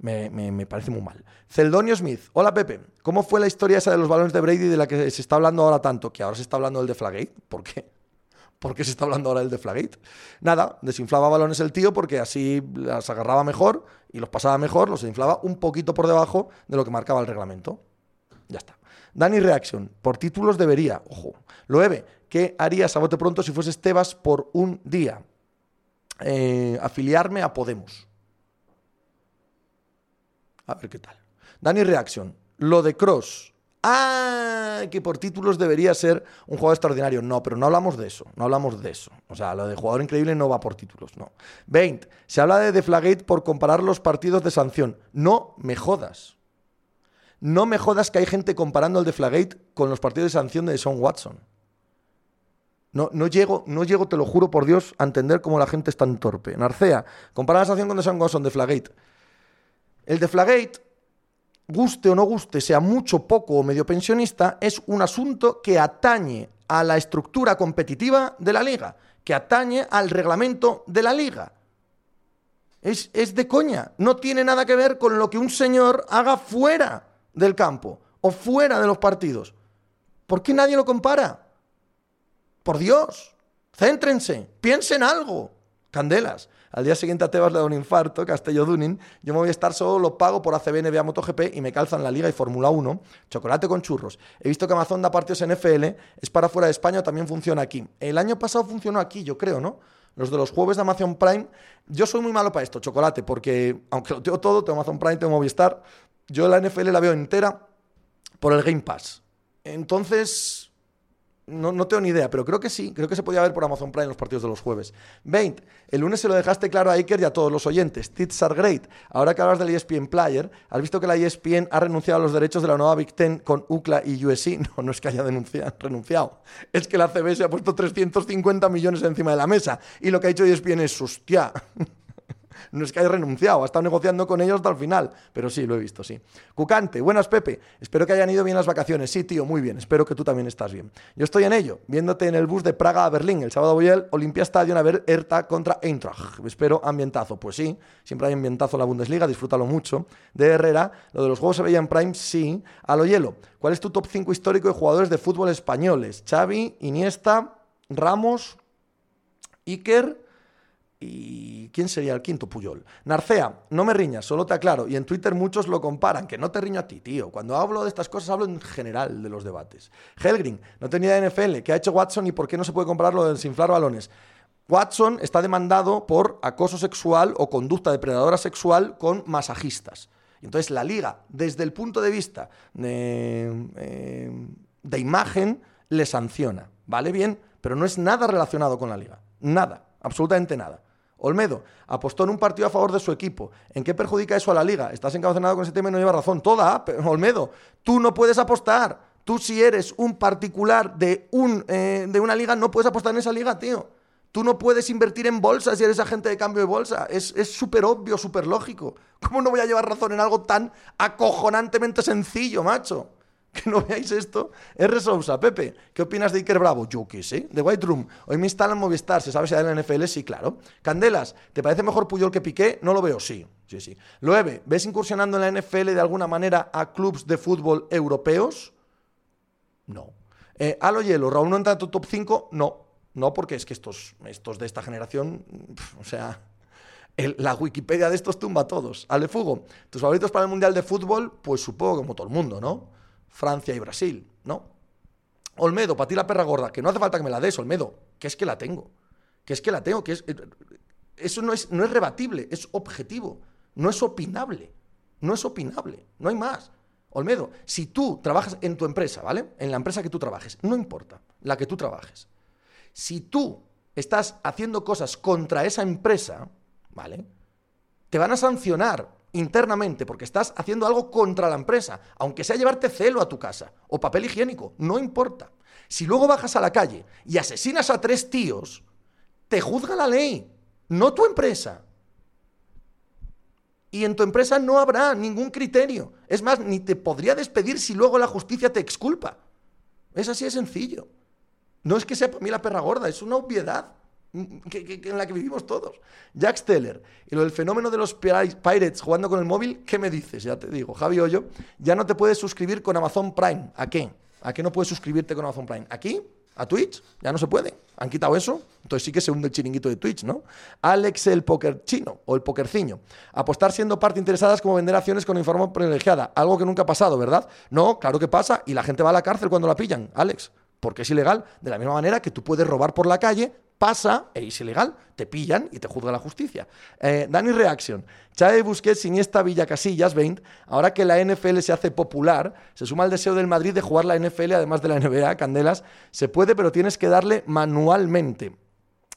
Me, parece muy mal. Celdonio Smith, hola Pepe, ¿cómo fue la historia esa de los balones de Brady de la que se está hablando ahora tanto? Que ahora se está hablando del de Flagate. ¿Por qué? ¿Por qué se está hablando ahora del de Flagate? Nada, desinflaba balones el tío porque así las agarraba mejor y los pasaba mejor, los desinflaba un poquito por debajo de lo que marcaba el reglamento. Ya está. Dani Reaction, por títulos debería, ojo. Loewe, ¿qué harías a bote pronto si fueses Tebas por un día? Eh, afiliarme a Podemos. A ver qué tal. Dani Reaction, lo de Cross. Ah, que por títulos debería ser un jugador extraordinario. No, pero no hablamos de eso. No hablamos de eso. O sea, lo de jugador increíble no va por títulos, no. 20. Se habla de Deflagate por comparar los partidos de sanción. No me jodas. No me jodas que hay gente comparando el Deflagate con los partidos de sanción de Sean Watson. No, no, llego, no llego, te lo juro por Dios, a entender cómo la gente es tan torpe. Narcea, compara la sanción con Sean Watson de Flagate. El Deflagate guste o no guste, sea mucho, poco o medio pensionista, es un asunto que atañe a la estructura competitiva de la liga, que atañe al reglamento de la liga. Es, es de coña, no tiene nada que ver con lo que un señor haga fuera del campo o fuera de los partidos. ¿Por qué nadie lo compara? Por Dios, céntrense, piensen algo. Candelas. Al día siguiente a Tebas le da un infarto, Castello Dunin. Yo me voy a estar solo, lo pago por ACB, NBA, MotoGP y me calzan la Liga y Fórmula 1. Chocolate con churros. He visto que Amazon da partidos en NFL, es para fuera de España, también funciona aquí. El año pasado funcionó aquí, yo creo, ¿no? Los de los jueves de Amazon Prime. Yo soy muy malo para esto, chocolate, porque aunque lo tengo todo, tengo Amazon Prime, tengo Movistar. Yo la NFL la veo entera por el Game Pass. Entonces, no, no, tengo ni idea, pero creo que sí. Creo que se podía ver por Amazon Prime en los partidos de los jueves. 20. El lunes se lo dejaste claro a Iker y a todos los oyentes. Tits are great. Ahora que hablas del ESPN Player, ¿has visto que la ESPN ha renunciado a los derechos de la nueva Big Ten con UCLA y USC? No, no es que haya renunciado. Es que la CB se ha puesto 350 millones encima de la mesa. Y lo que ha hecho ESPN es, hostia. No es que haya renunciado, ha estado negociando con ellos hasta el final. Pero sí, lo he visto, sí. Cucante, buenas Pepe. Espero que hayan ido bien las vacaciones. Sí, tío, muy bien. Espero que tú también estás bien. Yo estoy en ello, viéndote en el bus de Praga a Berlín. El sábado voy al Olimpia Stadium a ver Hertha contra Eintracht. Espero ambientazo. Pues sí, siempre hay ambientazo en la Bundesliga, disfrútalo mucho. De Herrera, lo de los juegos se veía en Prime, sí. A lo hielo, ¿cuál es tu top 5 histórico de jugadores de fútbol españoles? Xavi, Iniesta, Ramos, Iker ¿Y quién sería el quinto Puyol? Narcea, no me riñas, solo te aclaro. Y en Twitter muchos lo comparan, que no te riño a ti, tío. Cuando hablo de estas cosas hablo en general de los debates. Helgrin, no tenía NFL. ¿Qué ha hecho Watson y por qué no se puede comparar lo de desinflar balones? Watson está demandado por acoso sexual o conducta depredadora sexual con masajistas. Entonces la liga, desde el punto de vista de, eh, de imagen, le sanciona. ¿Vale? Bien, pero no es nada relacionado con la liga. Nada, absolutamente nada. Olmedo apostó en un partido a favor de su equipo. ¿En qué perjudica eso a la liga? Estás encaucenado con ese tema y no lleva razón. Toda, Olmedo, tú no puedes apostar. Tú si eres un particular de, un, eh, de una liga, no puedes apostar en esa liga, tío. Tú no puedes invertir en bolsa si eres agente de cambio de bolsa. Es súper obvio, súper lógico. ¿Cómo no voy a llevar razón en algo tan acojonantemente sencillo, macho? Que no veáis esto. R. Sousa, Pepe, ¿qué opinas de Iker Bravo? Yo qué sé. De White Room, hoy me instalan Movistar, ¿se sabe si hay en la NFL? Sí, claro. Candelas, ¿te parece mejor Puyol que Piqué? No lo veo, sí. Sí, sí. Loewe, ¿ves incursionando en la NFL de alguna manera a clubes de fútbol europeos? No. Eh, Alo Hielo, ¿Raúl no entra en tu top 5? No. No, porque es que estos, estos de esta generación, o sea, la Wikipedia de estos tumba a todos. Alefugo, ¿tus favoritos para el Mundial de Fútbol? Pues supongo como todo el mundo, ¿no? Francia y Brasil, ¿no? Olmedo, para ti la perra gorda, que no hace falta que me la des, Olmedo, que es que la tengo, que es que la tengo, que es... Eso no es, no es rebatible, es objetivo, no es opinable, no es opinable, no hay más. Olmedo, si tú trabajas en tu empresa, ¿vale? En la empresa que tú trabajes, no importa, la que tú trabajes. Si tú estás haciendo cosas contra esa empresa, ¿vale? Te van a sancionar internamente porque estás haciendo algo contra la empresa, aunque sea llevarte celo a tu casa o papel higiénico, no importa. Si luego bajas a la calle y asesinas a tres tíos, te juzga la ley, no tu empresa. Y en tu empresa no habrá ningún criterio. Es más, ni te podría despedir si luego la justicia te exculpa. Es así de sencillo. No es que sea para mí la perra gorda, es una obviedad en la que vivimos todos. Jack Steller. Y lo del fenómeno de los Pirates jugando con el móvil, ¿qué me dices? Ya te digo, Javi Hoyo, ya no te puedes suscribir con Amazon Prime. ¿A qué? ¿A qué no puedes suscribirte con Amazon Prime? ¿Aquí? a Twitch, ya no se puede. Han quitado eso, entonces sí que se hunde el chiringuito de Twitch, ¿no? Alex el poker chino o el pokerciño. Apostar siendo parte interesada es como vender acciones con información privilegiada, algo que nunca ha pasado, ¿verdad? No, claro que pasa y la gente va a la cárcel cuando la pillan, Alex, porque es ilegal, de la misma manera que tú puedes robar por la calle pasa e es ilegal, te pillan y te juzga la justicia. Eh, Dani Reaction, Chávez Busquets, Iniesta, Villa Casillas, 20. Ahora que la NFL se hace popular, se suma el deseo del Madrid de jugar la NFL además de la NBA, Candelas. Se puede, pero tienes que darle manualmente.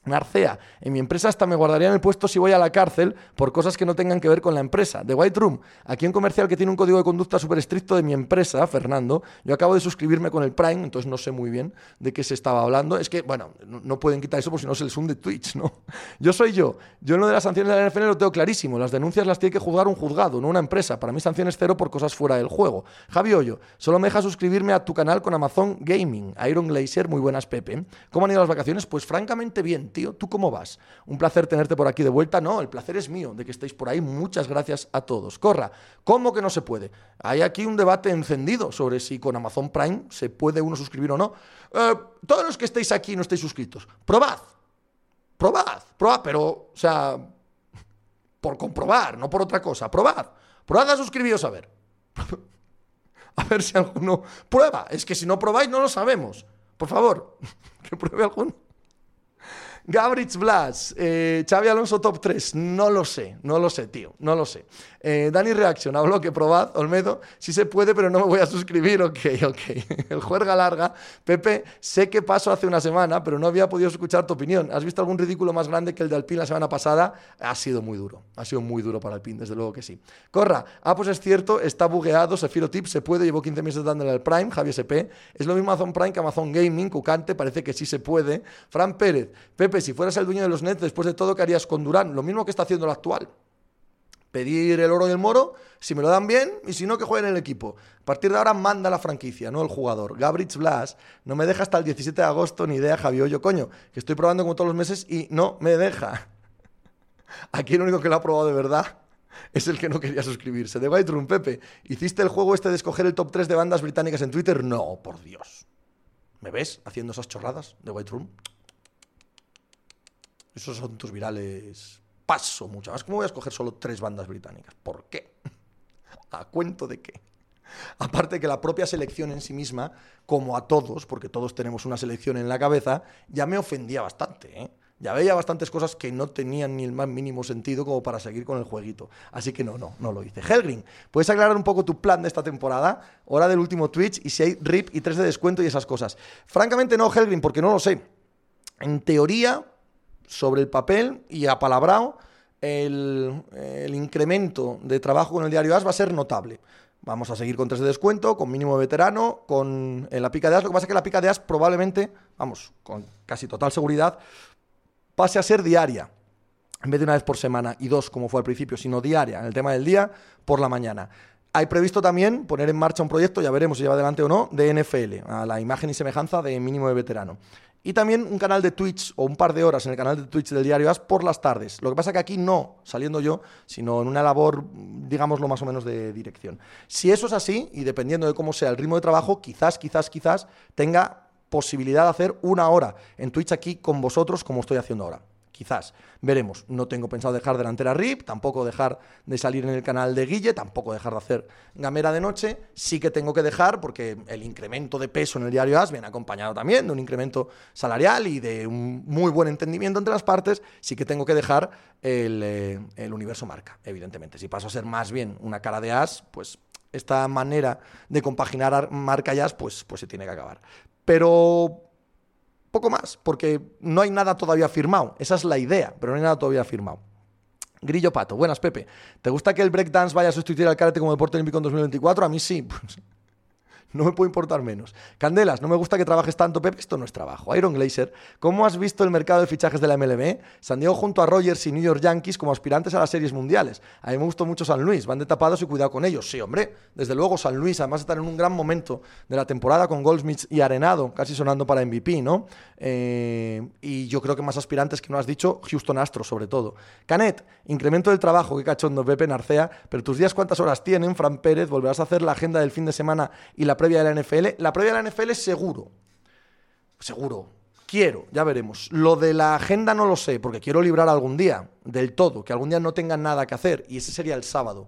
Narcea, en mi empresa hasta me guardarían el puesto si voy a la cárcel por cosas que no tengan que ver con la empresa. The White Room, aquí en comercial que tiene un código de conducta súper estricto de mi empresa, Fernando. Yo acabo de suscribirme con el Prime, entonces no sé muy bien de qué se estaba hablando. Es que, bueno, no, pueden quitar eso por si no se les hunde Twitch, ¿no? Yo soy yo. Yo en lo de las sanciones de la NFL lo tengo clarísimo. Las denuncias las tiene que juzgar un juzgado, no una empresa. Para mí sanciones cero por cosas fuera del juego. Javi Hoyo, solo me deja suscribirme a tu canal con Amazon Gaming. Iron Glacier, muy buenas, Pepe. ¿Cómo han ido las vacaciones? Pues francamente bien, tío. ¿Tú cómo vas? Un placer tenerte por aquí de vuelta. No, el placer es mío de que estéis por ahí. Muchas gracias a todos. Corra, ¿cómo que no se puede? Hay aquí un debate encendido sobre si con Amazon Prime se puede uno suscribir o no. Eh, todos los que estéis aquí no estáis suscritos, probad. Probad, probad, pero, o sea, por comprobar, no por otra cosa. Probad. Probad a suscribiros a ver. a ver si alguno prueba. Es que si no probáis no lo sabemos. Por favor, que pruebe alguno. Gabrich Blas, eh, Xavi Alonso top 3, no lo sé, no lo sé, tío, no lo sé. Eh, Dani Reaction, habló que probad, Olmedo, sí se puede, pero no me voy a suscribir, ok, ok. El juerga larga, Pepe, sé que pasó hace una semana, pero no había podido escuchar tu opinión. ¿Has visto algún ridículo más grande que el de Alpine la semana pasada? Ha sido muy duro, ha sido muy duro para Alpine, desde luego que sí. Corra, ah, pues es cierto, está bugueado, Sefiro Tip, se puede, llevo 15 meses dándole al Prime, Javier SP, es lo mismo Amazon Prime que Amazon Gaming, Cucante, parece que sí se puede. Fran Pérez, Pepe, si fueras el dueño de los Nets, después de todo, ¿qué harías con Durán? Lo mismo que está haciendo el actual pedir el oro y el moro, si me lo dan bien y si no, que jueguen en el equipo. A partir de ahora manda la franquicia, no el jugador. Gabrich Blas no me deja hasta el 17 de agosto ni idea, Javier. Yo, coño, que estoy probando como todos los meses y no me deja. Aquí el único que lo ha probado de verdad es el que no quería suscribirse. De White Room, Pepe, ¿hiciste el juego este de escoger el top 3 de bandas británicas en Twitter? No, por Dios. ¿Me ves haciendo esas chorradas de White Room? Esos son tus virales paso mucho más. ¿Cómo voy a escoger solo tres bandas británicas? ¿Por qué? ¿A cuento de qué? Aparte que la propia selección en sí misma, como a todos, porque todos tenemos una selección en la cabeza, ya me ofendía bastante. ¿eh? Ya veía bastantes cosas que no tenían ni el más mínimo sentido como para seguir con el jueguito. Así que no, no, no lo hice. Helgrin, ¿puedes aclarar un poco tu plan de esta temporada? Hora del último Twitch y si hay RIP y 3 de descuento y esas cosas. Francamente no, Helgrin, porque no lo sé. En teoría, sobre el papel y apalabrado, el, el incremento de trabajo con el diario AS va a ser notable. Vamos a seguir con tres de descuento, con mínimo veterano, con la pica de AS. Lo que pasa es que la pica de AS probablemente, vamos, con casi total seguridad, pase a ser diaria. En vez de una vez por semana y dos, como fue al principio, sino diaria, en el tema del día, por la mañana. Hay previsto también poner en marcha un proyecto, ya veremos si lleva adelante o no, de NFL, a la imagen y semejanza de mínimo de veterano. Y también un canal de Twitch o un par de horas en el canal de Twitch del diario As por las tardes. Lo que pasa que aquí no saliendo yo, sino en una labor, digámoslo más o menos de dirección. Si eso es así, y dependiendo de cómo sea el ritmo de trabajo, quizás, quizás, quizás tenga posibilidad de hacer una hora en Twitch aquí con vosotros como estoy haciendo ahora quizás. Veremos. No tengo pensado dejar delantera RIP, tampoco dejar de salir en el canal de Guille, tampoco dejar de hacer gamera de noche. Sí que tengo que dejar, porque el incremento de peso en el diario AS viene acompañado también de un incremento salarial y de un muy buen entendimiento entre las partes. Sí que tengo que dejar el, eh, el universo marca, evidentemente. Si paso a ser más bien una cara de AS, pues esta manera de compaginar marca y AS, pues, pues se tiene que acabar. Pero poco más, porque no hay nada todavía firmado. Esa es la idea, pero no hay nada todavía firmado. Grillo Pato, buenas Pepe. ¿Te gusta que el breakdance vaya a sustituir al karate como deporte olímpico en 2024? A mí sí. no me puede importar menos. Candelas, no me gusta que trabajes tanto, Pepe, esto no es trabajo. Iron Glazer, ¿cómo has visto el mercado de fichajes de la MLB? San Diego junto a Rogers y New York Yankees como aspirantes a las series mundiales. A mí me gustó mucho San Luis, van de tapados y cuidado con ellos. Sí, hombre, desde luego San Luis, además están en un gran momento de la temporada con Goldsmith y Arenado, casi sonando para MVP, ¿no? Eh, y yo creo que más aspirantes que no has dicho, Houston Astro sobre todo. Canet, incremento del trabajo, qué cachondo, Pepe Narcea, pero tus días cuántas horas tienen, Fran Pérez, volverás a hacer la agenda del fin de semana y la previa de la NFL. La previa de la NFL es seguro. seguro. Quiero, ya veremos. Lo de la agenda no lo sé, porque quiero librar algún día, del todo, que algún día no tengan nada que hacer, y ese sería el sábado.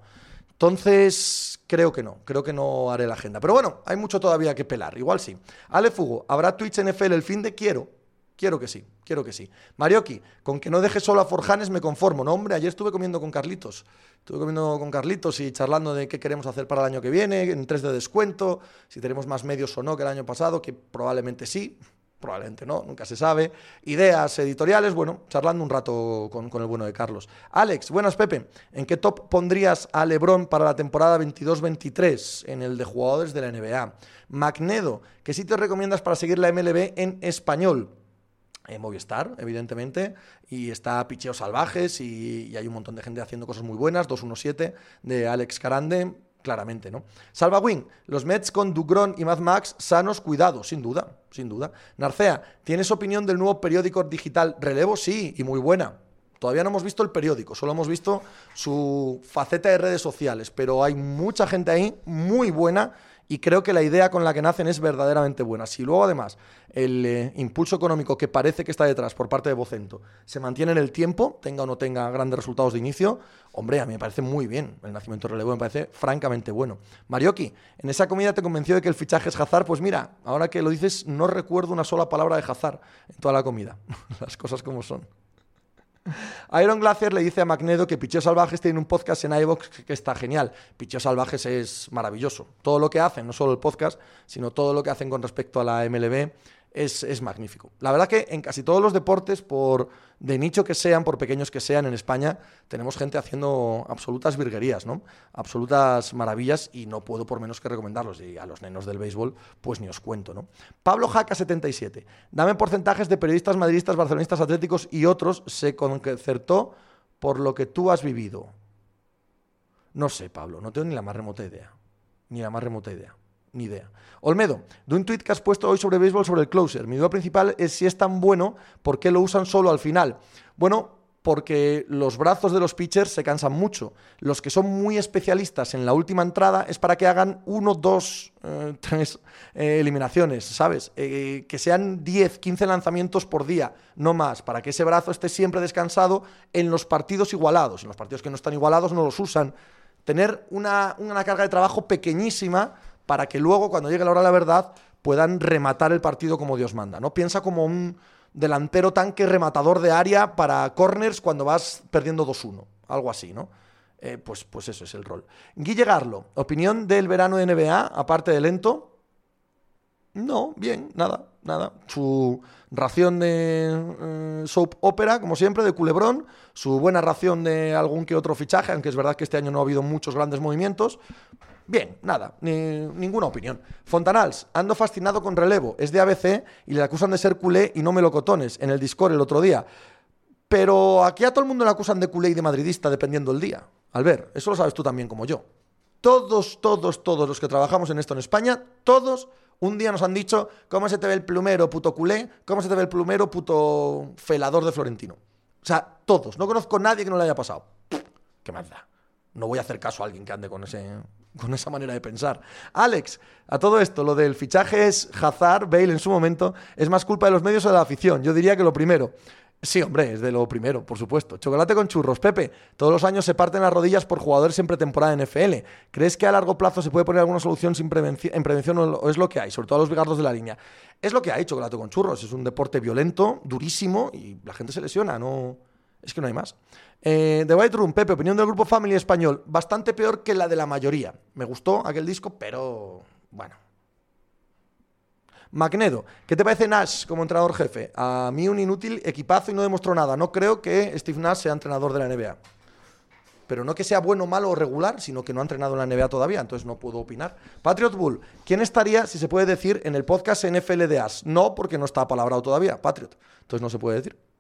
Entonces, creo que no, creo que no haré la agenda. Pero bueno, hay mucho todavía que pelar, igual sí. Ale Fugo, ¿habrá Twitch NFL el fin de quiero? Quiero que sí, quiero que sí. Marioki, con que no deje solo a Forjanes me conformo. No, hombre, ayer estuve comiendo con Carlitos. Estuve comiendo con Carlitos y charlando de qué queremos hacer para el año que viene, en tres de descuento, si tenemos más medios o no que el año pasado, que probablemente sí, probablemente no, nunca se sabe. Ideas editoriales, bueno, charlando un rato con, con, el bueno de Carlos. Alex, buenas Pepe, ¿en qué top pondrías a Lebron para la temporada 22-23 en el de jugadores de la NBA? Magnedo, ¿qué sitio recomiendas para seguir la MLB en español? En Movistar, evidentemente, y está Picheos Salvajes y, y, hay un montón de gente haciendo cosas muy buenas, 217 de Alex Carande, claramente, ¿no? Salva Wing, los Mets con Dugron y Mad Max sanos, cuidados, sin duda, sin duda. Narcea, ¿tienes opinión del nuevo periódico digital Relevo? Sí, y muy buena. Todavía no hemos visto el periódico, solo hemos visto su faceta de redes sociales, pero hay mucha gente ahí muy buena y creo que la idea con la que nacen es verdaderamente buena. Si luego además el eh, impulso económico que parece que está detrás por parte de Vocento se mantiene en el tiempo, tenga o no tenga grandes resultados de inicio, hombre, a mí me parece muy bien. El nacimiento relevo me parece francamente bueno. Marioki, en esa comida te convenció de que el fichaje es Hazard, pues mira, ahora que lo dices, no recuerdo una sola palabra de Hazard en toda la comida. Las cosas como son. Iron Glacier le dice a Magnedo que Picheo Salvajes tiene un podcast en iVoox que está genial. Picheo Salvajes es maravilloso. Todo lo que hacen, no solo el podcast, sino todo lo que hacen con respecto a la MLB, es, es, magnífico. La verdad que en casi todos los deportes, por de nicho que sean, por pequeños que sean, en España tenemos gente haciendo absolutas virguerías, ¿no? Absolutas maravillas y no puedo por menos que recomendarlos. Y a los nenos del béisbol, pues ni os cuento, ¿no? Pablo Jaca 77. Dame porcentajes de periodistas madridistas, barcelonistas, atléticos y otros. Se concertó por lo que tú has vivido. No sé, Pablo, no tengo ni la más remota idea. Ni la más remota idea. Ni idea. Olmedo, de un tuit que has puesto hoy sobre béisbol sobre el closer. Mi duda principal es si es tan bueno, ¿por qué lo usan solo al final? Bueno, porque los brazos de los pitchers se cansan mucho. Los que son muy especialistas en la última entrada es para que hagan uno, dos, eh, tres eh, eliminaciones, ¿sabes? Eh, que sean 10, 15 lanzamientos por día, no más, para que ese brazo esté siempre descansado en los partidos igualados. En los partidos que no están igualados no los usan. Tener una, una carga de trabajo pequeñísima para que luego, cuando llegue la hora de la verdad, puedan rematar el partido como Dios manda. ¿no? Piensa como un delantero tanque rematador de área para corners cuando vas perdiendo 2-1. Algo así, ¿no? Eh, pues, pues eso es el rol. Guille Garlo, opinión del verano de NBA, aparte de lento. No, bien, nada, nada. Su ración de eh, soap opera, como siempre, de culebrón. Su buena ración de algún que otro fichaje, aunque es verdad que este año no ha habido muchos grandes movimientos. Bien, nada, ni, ninguna opinión. Fontanals, ando fascinado con relevo. Es de ABC y le acusan de ser culé y no melocotones en el Discord el otro día. Pero aquí a todo el mundo le acusan de culé y de madridista dependiendo el día. Al ver, eso lo sabes tú también como yo. Todos, todos, todos los que trabajamos en esto en España, todos un día nos han dicho cómo se te ve el plumero puto culé, cómo se te ve el plumero puto felador de Florentino. O sea, todos. No conozco a nadie que no le haya pasado. ¿Qué más da? No voy a hacer caso a alguien que ande con ese con esa manera de pensar. Alex, a todo esto, lo del fichaje es Hazard, Bale en su momento, es más culpa de los medios o de la afición. Yo diría que lo primero. Sí, hombre, es de lo primero, por supuesto. Chocolate con churros. Pepe, todos los años se parten las rodillas por jugadores en pretemporada en NFL. ¿Crees que a largo plazo se puede poner alguna solución sin en prevención o es lo que hay? Sobre todo a los bigardos de la línea. Es lo que hay, chocolate con churros. Es un deporte violento, durísimo y la gente se lesiona, no... Es que no hay más. Eh, The White Room, Pepe, opinión del grupo Family Español. Bastante peor que la de la mayoría. Me gustó aquel disco, pero bueno. Magnedo, ¿qué te parece Nash como entrenador jefe? A mí un inútil equipazo y no demostró nada. No creo que Steve Nash sea entrenador de la NBA. Pero no que sea bueno, malo o regular, sino que no ha entrenado en la NBA todavía, entonces no puedo opinar. Patriot Bull, ¿quién estaría, si se puede decir, en el podcast NFL de Ash? No, porque no está apalabrado todavía, Patriot. Entonces no se puede decir.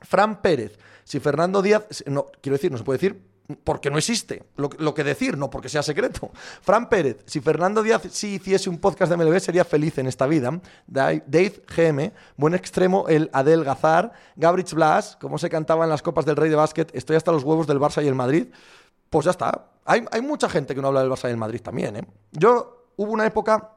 Fran Pérez, si Fernando Díaz, no, quiero decir, no se puede decir porque no existe lo, que decir, no porque sea secreto. Fran Pérez, si Fernando Díaz sí hiciese un podcast de MLB, sería feliz en esta vida. Dave GM, buen extremo, el Adel Gazar, Gabrich Blas, como se cantaba en las copas del Rey de Básquet, estoy hasta los huevos del Barça y el Madrid. Pues ya está. Hay, hay mucha gente que no habla del Barça y el Madrid también. ¿eh? Yo hubo una época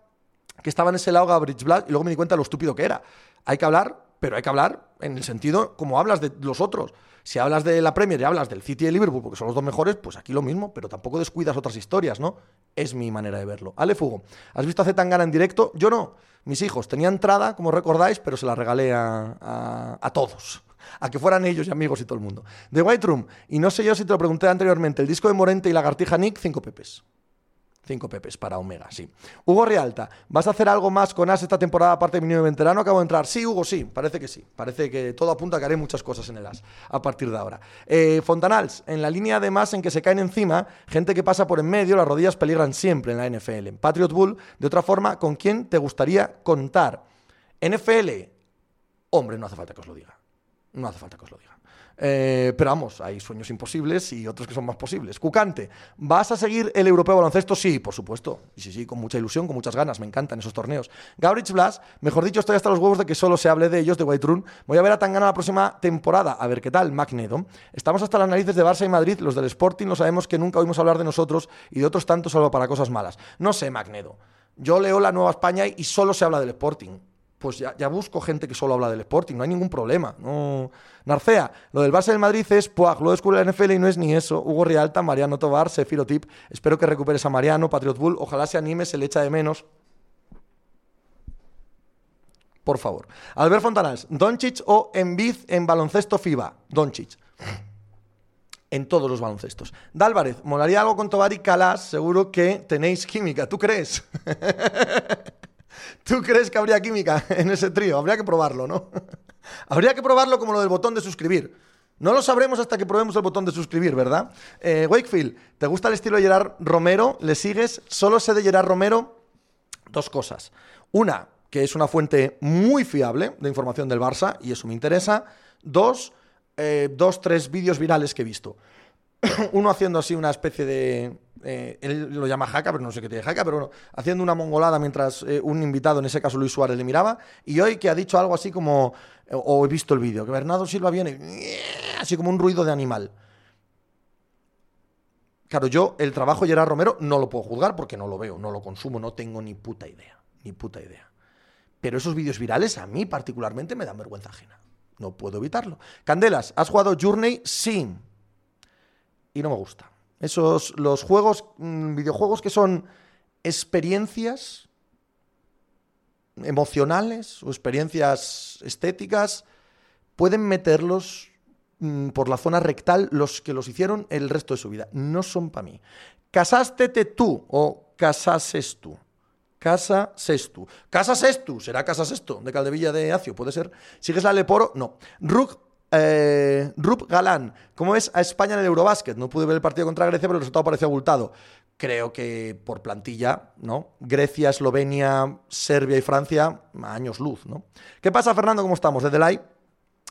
que estaba en ese lado Gabrich Blas y luego me di cuenta de lo estúpido que era. Hay que hablar, pero hay que hablar en el sentido como hablas de los otros. Si hablas de la Premier y hablas del City y el Liverpool, porque son los dos mejores, pues aquí lo mismo, pero tampoco descuidas otras historias, ¿no? Es mi manera de verlo. Ale Fugo, ¿has visto a Zetangana en directo? Yo no. Mis hijos, tenía entrada, como recordáis, pero se la regalé a, a todos a que fueran ellos y amigos y todo el mundo. The White Room, y no sé yo si te lo pregunté anteriormente, el disco de Morente y Lagartija Nick, cinco pepes. Cinco pepes para Omega, sí. Hugo Rialta, ¿vas a hacer algo más con As esta temporada aparte de mi nuevo veterano? Acabo de entrar. Sí, Hugo, sí, parece que sí. Parece que todo apunta a que haré muchas cosas en el As a partir de ahora. Eh, Fontanals, en la línea además en que se caen encima, gente que pasa por en medio, las rodillas peligran siempre en la NFL. Patriot Bull, de otra forma, ¿con quién te gustaría contar? NFL, hombre, no hace falta que os lo diga. No hace falta que os lo diga. Eh, pero vamos, hay sueños imposibles y otros que son más posibles. Cucante, ¿vas a seguir el europeo baloncesto? Sí, por supuesto. Y sí, sí, con mucha ilusión, con muchas ganas. Me encantan esos torneos. Gabrich Blas, mejor dicho, estoy hasta los huevos de que solo se hable de ellos, de White Run. Voy a ver a Tangana la próxima temporada. A ver qué tal, Magnedo. Estamos hasta las narices de Barça y Madrid. Los del Sporting lo sabemos que nunca oímos hablar de nosotros y de otros tantos salvo para cosas malas. No sé, Magnedo. Yo leo la Nueva España y solo se habla del Sporting pues ya, busco gente que solo habla del Sporting, no hay ningún problema. No... Narcea, lo del Barça del Madrid es Puag, lo descubre la NFL y no es ni eso. Hugo Rialta, Mariano Tobar, Sefiro Tip. Espero que recuperes a Mariano, Patriot Bull. Ojalá se anime, se le echa de menos. Por favor. Albert Fontanals, Doncic o Envid en baloncesto FIBA. Doncic. En todos los baloncestos. Dálvarez, molaría algo con Tobar y Calas, seguro que tenéis química. ¿Tú crees? ¿Tú crees que habría química en ese trío? Habría que probarlo, ¿no? habría que probarlo como lo del botón de suscribir. No lo sabremos hasta que probemos el botón de suscribir, ¿verdad? Eh, Wakefield, ¿te gusta el estilo de Gerard Romero? ¿Le sigues? Solo sé de Gerard Romero dos cosas. Una, que es una fuente muy fiable de información del Barça, y eso me interesa. Dos, eh, dos, tres vídeos virales que he visto. Uno haciendo así una especie de eh, él lo llama jaca, pero no sé qué tiene jaca, pero bueno, haciendo una mongolada mientras eh, un invitado, en ese caso Luis Suárez, le miraba, y hoy que ha dicho algo así como, o he visto el vídeo, que Bernardo Silva viene, así como un ruido de animal. Claro, yo el trabajo de Gerard Romero no lo puedo juzgar porque no lo veo, no lo consumo, no tengo ni puta idea, ni puta idea. Pero esos vídeos virales a mí particularmente me dan vergüenza ajena. No puedo evitarlo. Candelas, ¿has jugado Journey? Sí. Y no me gusta. Esos, los juegos, mm, videojuegos que son experiencias emocionales o experiencias estéticas, pueden meterlos mm, por la zona rectal los que los hicieron el resto de su vida. No son para mí. Casástete tú o casases tú. Casa Sestu. Casa Sestu, será Casa Sesto, de Caldevilla de Acio, puede ser. ¿Sigues la Leporo? No. Rug eh, Rup Galán, ¿cómo ves a España en el Eurobásquet? No pude ver el partido contra Grecia, pero el resultado pareció abultado. Creo que por plantilla, ¿no? Grecia, Eslovenia, Serbia y Francia, años luz, ¿no? ¿Qué pasa, Fernando? ¿Cómo estamos? ¿Desde Delay?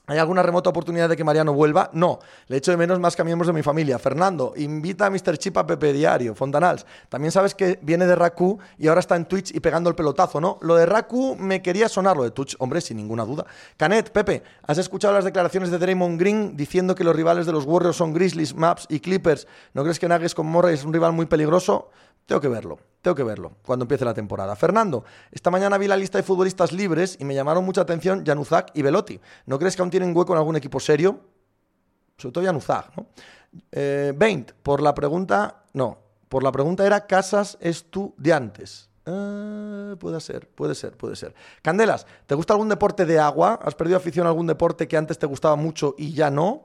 ¿Hay alguna remota oportunidad de que Mariano vuelva? No. Le echo de menos más que a miembros de mi familia. Fernando, invita a Mr. Chip a Pepe Diario. Fontanals, también sabes que viene de Raku y ahora está en Twitch y pegando el pelotazo, ¿no? Lo de Raku me quería sonar, lo de Twitch, hombre, sin ninguna duda. Canet, Pepe, ¿has escuchado las declaraciones de Draymond Green diciendo que los rivales de los Warriors son Grizzlies, Maps y Clippers? ¿No crees que Nuggets con Morris es un rival muy peligroso? Tengo que verlo, tengo que verlo cuando empiece la temporada. Fernando, esta mañana vi la lista de futbolistas libres y me llamaron mucha atención Januzak y Velotti. ¿No crees que aún tienen hueco en algún equipo serio? Sobre todo Januzak, ¿no? Eh, por la pregunta, no, por la pregunta era casas estudiantes. Eh, puede ser, puede ser, puede ser. Candelas, ¿te gusta algún deporte de agua? ¿Has perdido afición a algún deporte que antes te gustaba mucho y ya no?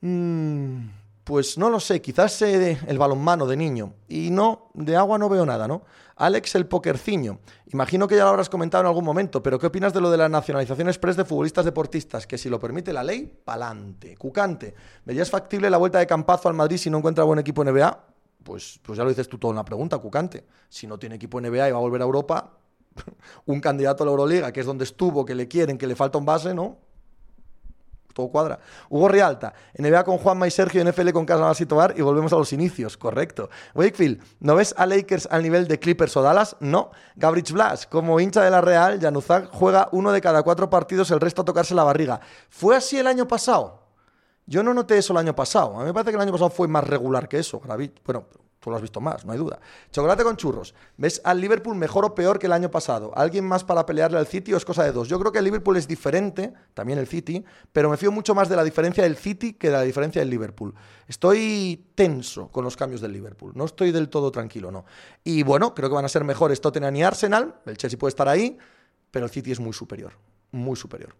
Mmm... Pues no lo sé, quizás el balonmano de niño. Y no, de agua no veo nada, ¿no? Alex el pokerciño. Imagino que ya lo habrás comentado en algún momento, pero ¿qué opinas de lo de la nacionalización express de futbolistas deportistas? Que si lo permite la ley, pa'lante. Cucante. ¿Verías factible la vuelta de Campazo al Madrid si no encuentra buen equipo NBA? Pues, pues ya lo dices tú todo en la pregunta, Cucante. Si no tiene equipo NBA y va a volver a Europa, un candidato a la Euroliga, que es donde estuvo, que le quieren, que le falta un base, ¿no? Todo cuadra. Hugo Rialta, NBA con Juanma y Sergio, NFL con Casas y Tobar y volvemos a los inicios, correcto. Wakefield, ¿no ves a Lakers al nivel de Clippers o Dallas? No. Gabrich Blas, como hincha de la Real, Januzak juega uno de cada cuatro partidos, el resto a tocarse la barriga. ¿Fue así el año pasado? Yo no noté eso el año pasado. A mí me parece que el año pasado fue más regular que eso. Bueno, Tú lo has visto más, no hay duda. Chocolate con churros. ¿Ves al Liverpool mejor o peor que el año pasado? ¿Alguien más para pelearle al City o es cosa de dos? Yo creo que el Liverpool es diferente, también el City, pero me fío mucho más de la diferencia del City que de la diferencia del Liverpool. Estoy tenso con los cambios del Liverpool. No estoy del todo tranquilo, no. Y bueno, creo que van a ser mejores Tottenham y Arsenal. El Chelsea puede estar ahí, pero el City es muy superior. Muy superior.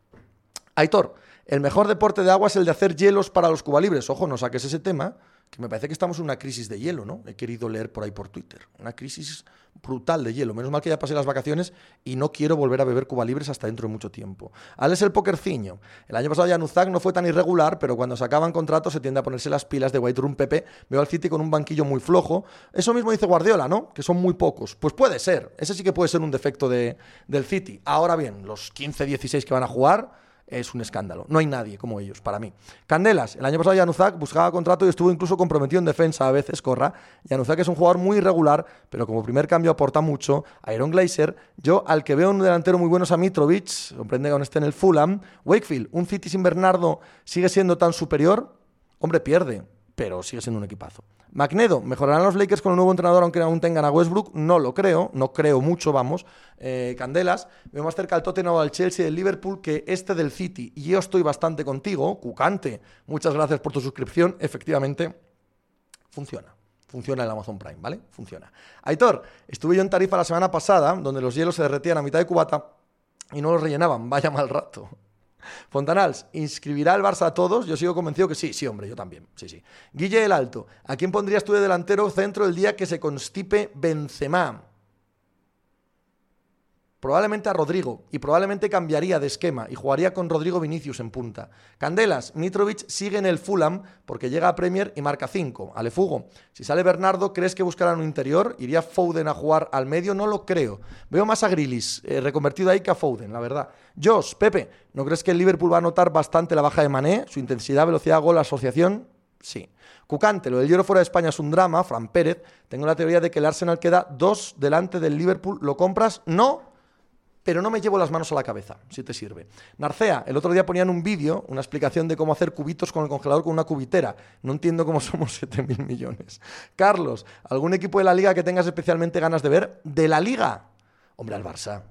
Aitor, el mejor deporte de agua es el de hacer hielos para los cubalibres. Ojo, no saques ese tema que me parece que estamos en una crisis de hielo, ¿no? He querido leer por ahí por Twitter. Una crisis brutal de hielo. Menos mal que ya pasé las vacaciones y no quiero volver a beber Cuba Libres hasta dentro de mucho tiempo. Al es el pokerciño. El año pasado Januzak no fue tan irregular, pero cuando se acaban contratos se tiende a ponerse las pilas de White Room Pepe. Veo al City con un banquillo muy flojo. Eso mismo dice Guardiola, ¿no? Que son muy pocos. Pues puede ser. Ese sí que puede ser un defecto de, del City. Ahora bien, los 15-16 que van a jugar es un escándalo. No hay nadie como ellos, para mí. Candelas, el año pasado Januzak buscaba contrato y estuvo incluso comprometido en defensa a veces, corra. Januzak es un jugador muy irregular, pero como primer cambio aporta mucho. Iron Glazer, yo al que veo un delantero muy bueno es a Mitrovic, comprende que aún esté en el Fulham. Wakefield, un City sin Bernardo, sigue siendo tan superior. Hombre, pierde, pero sigue siendo un equipazo. Magnedo, ¿mejorarán los Lakers con el nuevo entrenador aunque aún tengan a Westbrook? No lo creo, no creo mucho, vamos. Eh, Candelas, veo más cerca al Tottenham o al Chelsea del Liverpool que este del City. Y yo estoy bastante contigo, Cucante. Muchas gracias por tu suscripción. Efectivamente, funciona. Funciona el Amazon Prime, ¿vale? Funciona. Aitor, estuve yo en Tarifa la semana pasada, donde los hielos se derretían a mitad de cubata y no los rellenaban. Vaya mal rato. Fontanals, ¿inscribirá el Barça a todos? Yo sigo convencido que sí, sí, hombre, yo también. Sí, sí. Guille el Alto, ¿a quién pondrías tú de delantero centro el día que se constipe Benzema? Probablemente a Rodrigo y probablemente cambiaría de esquema y jugaría con Rodrigo Vinicius en punta. Candelas, Mitrovic sigue en el Fulham porque llega a Premier y marca 5. Alefugo, si sale Bernardo, ¿crees que buscarán un interior? ¿Iría Foden a jugar al medio? No lo creo. Veo más a Grilis, eh, reconvertido ahí que a Foden, la verdad. Josh, Pepe, ¿no crees que el Liverpool va a notar bastante la baja de Mané? Su intensidad, velocidad, gol, asociación. Sí. Cucante, lo del Lloro fuera de España es un drama. Fran Pérez, tengo la teoría de que el Arsenal queda dos delante del Liverpool. ¿Lo compras? No pero no me llevo las manos a la cabeza, si te sirve. Narcea, el otro día ponían un vídeo, una explicación de cómo hacer cubitos con el congelador con una cubitera. No entiendo cómo somos 7.000 millones. Carlos, ¿algún equipo de la liga que tengas especialmente ganas de ver? ¿De la liga? Hombre, al Barça.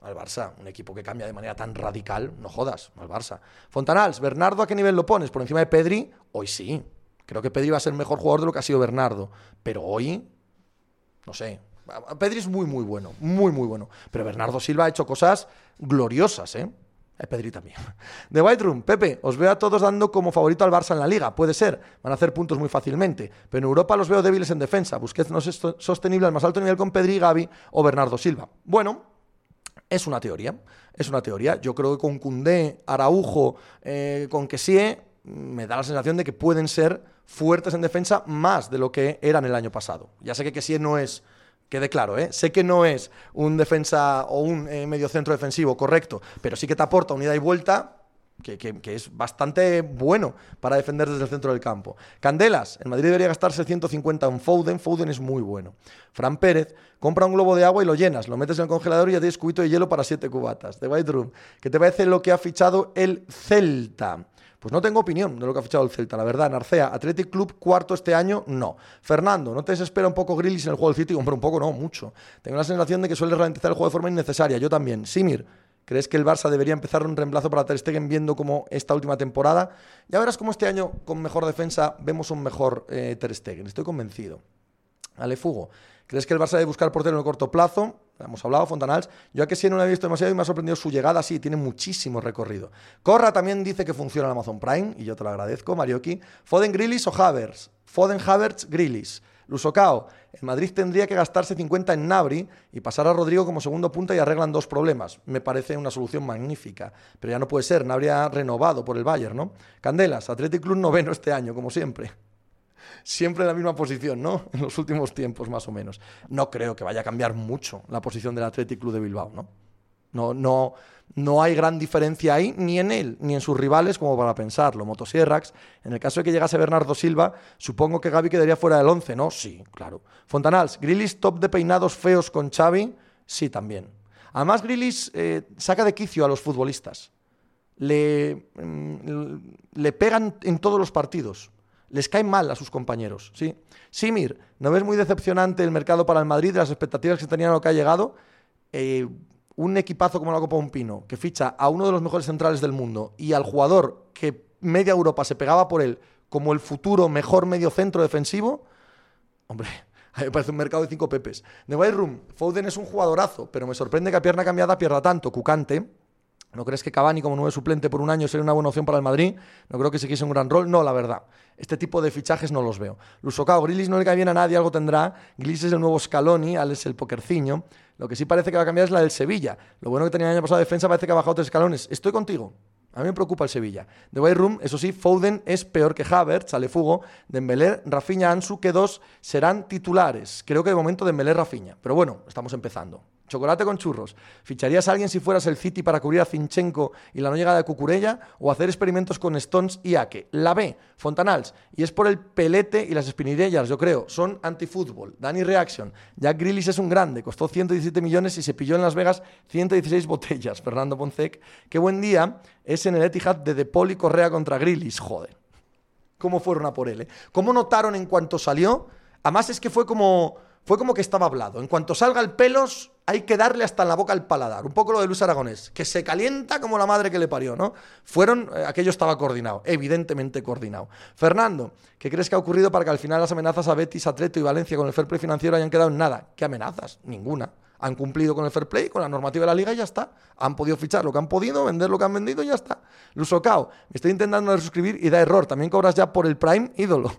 Al Barça, un equipo que cambia de manera tan radical, no jodas, al Barça. Fontanals, ¿Bernardo a qué nivel lo pones? ¿Por encima de Pedri? Hoy sí. Creo que Pedri va a ser mejor jugador de lo que ha sido Bernardo. Pero hoy, no sé, Pedri es muy, muy bueno, muy, muy bueno. Pero Bernardo Silva ha hecho cosas gloriosas, ¿eh? eh Pedri también. De White Room, Pepe, os veo a todos dando como favorito al Barça en la liga. Puede ser, van a hacer puntos muy fácilmente. Pero en Europa los veo débiles en defensa. Busquets no es sostenible al más alto nivel con Pedri, Gaby o Bernardo Silva. Bueno, es una teoría. Es una teoría. Yo creo que con Cundé, Araujo, eh, con Kessie, me da la sensación de que pueden ser fuertes en defensa más de lo que eran el año pasado. Ya sé que Kessie no es Quede claro, ¿eh? Sé que no es un defensa o un eh, medio centro defensivo correcto, pero sí que te aporta unidad y vuelta que, es bastante bueno para defender desde el centro del campo. Candelas, el Madrid debería gastarse 150 en Foden, Foden es muy bueno. Fran Pérez, compra un globo de agua y lo llenas, lo metes en el congelador y ya tienes cubito de hielo para siete cubatas. De White Room, ¿qué te parece lo que ha fichado el Celta? Pues no tengo opinión de lo que ha fichado el Celta, la verdad. Narcea, Athletic Club cuarto este año, no. Fernando, ¿no te desespera un poco Grillis en el juego del City? Hombre, un poco no, mucho. Tengo la sensación de que suele ralentizar el juego de forma innecesaria. Yo también. Simir, ¿crees que el Barça debería empezar un reemplazo para Ter Stegen viendo como esta última temporada? Ya verás cómo este año, con mejor defensa, vemos un mejor eh, Ter Stegen. Estoy convencido. Alefugo, ¿crees que el Barça debe buscar portero en el corto plazo? hemos hablado, Fontanals. Yo a que sí no lo he visto demasiado y me ha sorprendido su llegada, sí, tiene muchísimo recorrido. Corra también dice que funciona en Amazon Prime, y yo te lo agradezco, Marioki. Foden Grillis o Havers. Foden Havertz Grillis. Lusocao, el Madrid tendría que gastarse 50 en Nabri y pasar a Rodrigo como segundo punta y arreglan dos problemas. Me parece una solución magnífica, pero ya no puede ser, Nabri ha renovado por el Bayern, ¿no? Candelas, Athletic Club noveno este año, como siempre siempre en la misma posición, ¿no? En los últimos tiempos, más o menos. No creo que vaya a cambiar mucho la posición del Athletic Club de Bilbao, ¿no? No, no, no hay gran diferencia ahí, ni en él, ni en sus rivales, como para pensarlo. Motosierrax, en el caso de que llegase Bernardo Silva, supongo que Gaby quedaría fuera del 11, ¿no? Sí, claro. Fontanals, Grillis top de peinados feos con Xavi, sí, también. Además, Grillis eh, saca de quicio a los futbolistas. Le, mm, le pegan en todos los partidos Les caen mal a sus compañeros, ¿sí? Simir, ¿no ves muy decepcionante el mercado para el Madrid de las expectativas que tenían lo que ha llegado? Eh, un equipazo como la Copa Un Pino, que ficha a uno de los mejores centrales del mundo y al jugador que media Europa se pegaba por él como el futuro mejor medio centro defensivo, hombre, a mí me parece un mercado de cinco pepes. The White Room, Foden es un jugadorazo, pero me sorprende que a pierna cambiada pierda tanto. Cucante, ¿No crees que Cavani como nuevo suplente por un año sería una buena opción para el Madrid? No creo que se quise un gran rol. No, la verdad. Este tipo de fichajes no los veo. Lusocao, Grilis no le cae bien a nadie, algo tendrá. Grilis es el nuevo Scaloni, Al es el pokerciño. Lo que sí parece que va a cambiar es la del Sevilla. Lo bueno que tenía el año pasado defensa parece que ha bajado tres escalones. Estoy contigo. A mí me preocupa el Sevilla. De White Room, eso sí, Foden es peor que Havertz, sale Fugo, Dembélé, Rafinha, Ansu, que dos serán titulares. Creo que de momento Dembélé, Rafinha. Pero bueno, estamos empezando. Chocolate con churros. ¿Ficharías a alguien si fueras el City para cubrir a Zinchenko y la no llegada de Cucurella? ¿O hacer experimentos con Stones y Ake? La B, Fontanals. Y es por el pelete y las espinillas, yo creo. Son antifútbol. Danny Reaction. Jack Grillis es un grande. Costó 117 millones y se pilló en Las Vegas 116 botellas. Fernando Poncec. Qué buen día es en el Etihad de De y Correa contra Grillis. Joder. ¿Cómo fueron a por él? Eh? ¿Cómo notaron en cuanto salió? Además es que fue como fue como que estaba hablado. En cuanto salga el pelos, hay que darle hasta en la boca el paladar. Un poco lo de Luis Aragonés, que se calienta como la madre que le parió, ¿no? Fueron, eh, aquello estaba coordinado, evidentemente coordinado. Fernando, ¿qué crees que ha ocurrido para que al final las amenazas a Betis, Atleto y Valencia con el fair play financiero hayan quedado en nada? ¿Qué amenazas? Ninguna. Han cumplido con el fair play, con la normativa de la liga y ya está. Han podido fichar lo que han podido, vender lo que han vendido y ya está. Lusocao, me estoy intentando suscribir y da error. También cobras ya por el Prime ídolo.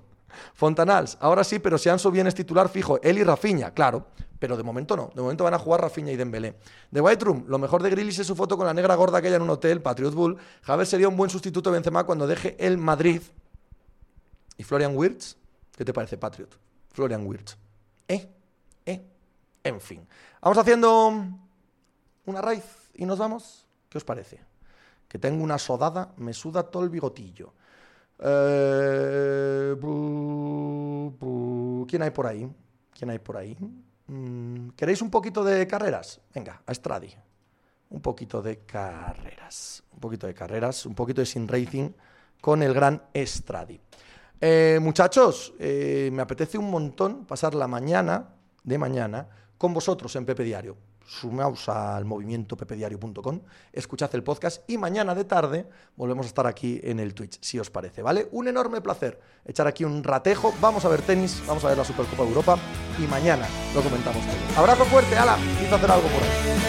Fontanals, ahora sí, pero si Anso bien es titular fijo, él y Rafinha, claro, pero de momento no. De momento van a jugar Rafinha y Dembélé. De White Room, lo mejor de Grillis es su foto con la negra gorda que hay en un hotel, Patriot Bull. Javier sería un buen sustituto de Benzema cuando deje el Madrid. ¿Y Florian Wirtz? ¿Qué te parece, Patriot? Florian Wirtz. ¿Eh? ¿Eh? En fin. Vamos haciendo una raíz y nos vamos. ¿Qué os parece? Que tengo una sodada, me suda todo el bigotillo. Eh, ¿Quién hay por ahí? ¿Quién hay por ahí? Mm, ¿Queréis un poquito de carreras? Venga, a Stradi. Un poquito de carreras. Un poquito de carreras, un poquito de sin racing con el gran Stradi. Eh, muchachos, eh, me apetece un montón pasar la mañana de mañana con vosotros en Pepe Diario sumaos al movimiento pepediario.com, escuchad el podcast y mañana de tarde volvemos a estar aquí en el Twitch, si os parece, ¿vale? Un enorme placer echar aquí un ratejo, vamos a ver tenis, vamos a ver la Supercopa de Europa y mañana lo comentamos todo. Abrazo fuerte, ala, quizá hacer algo por ahí.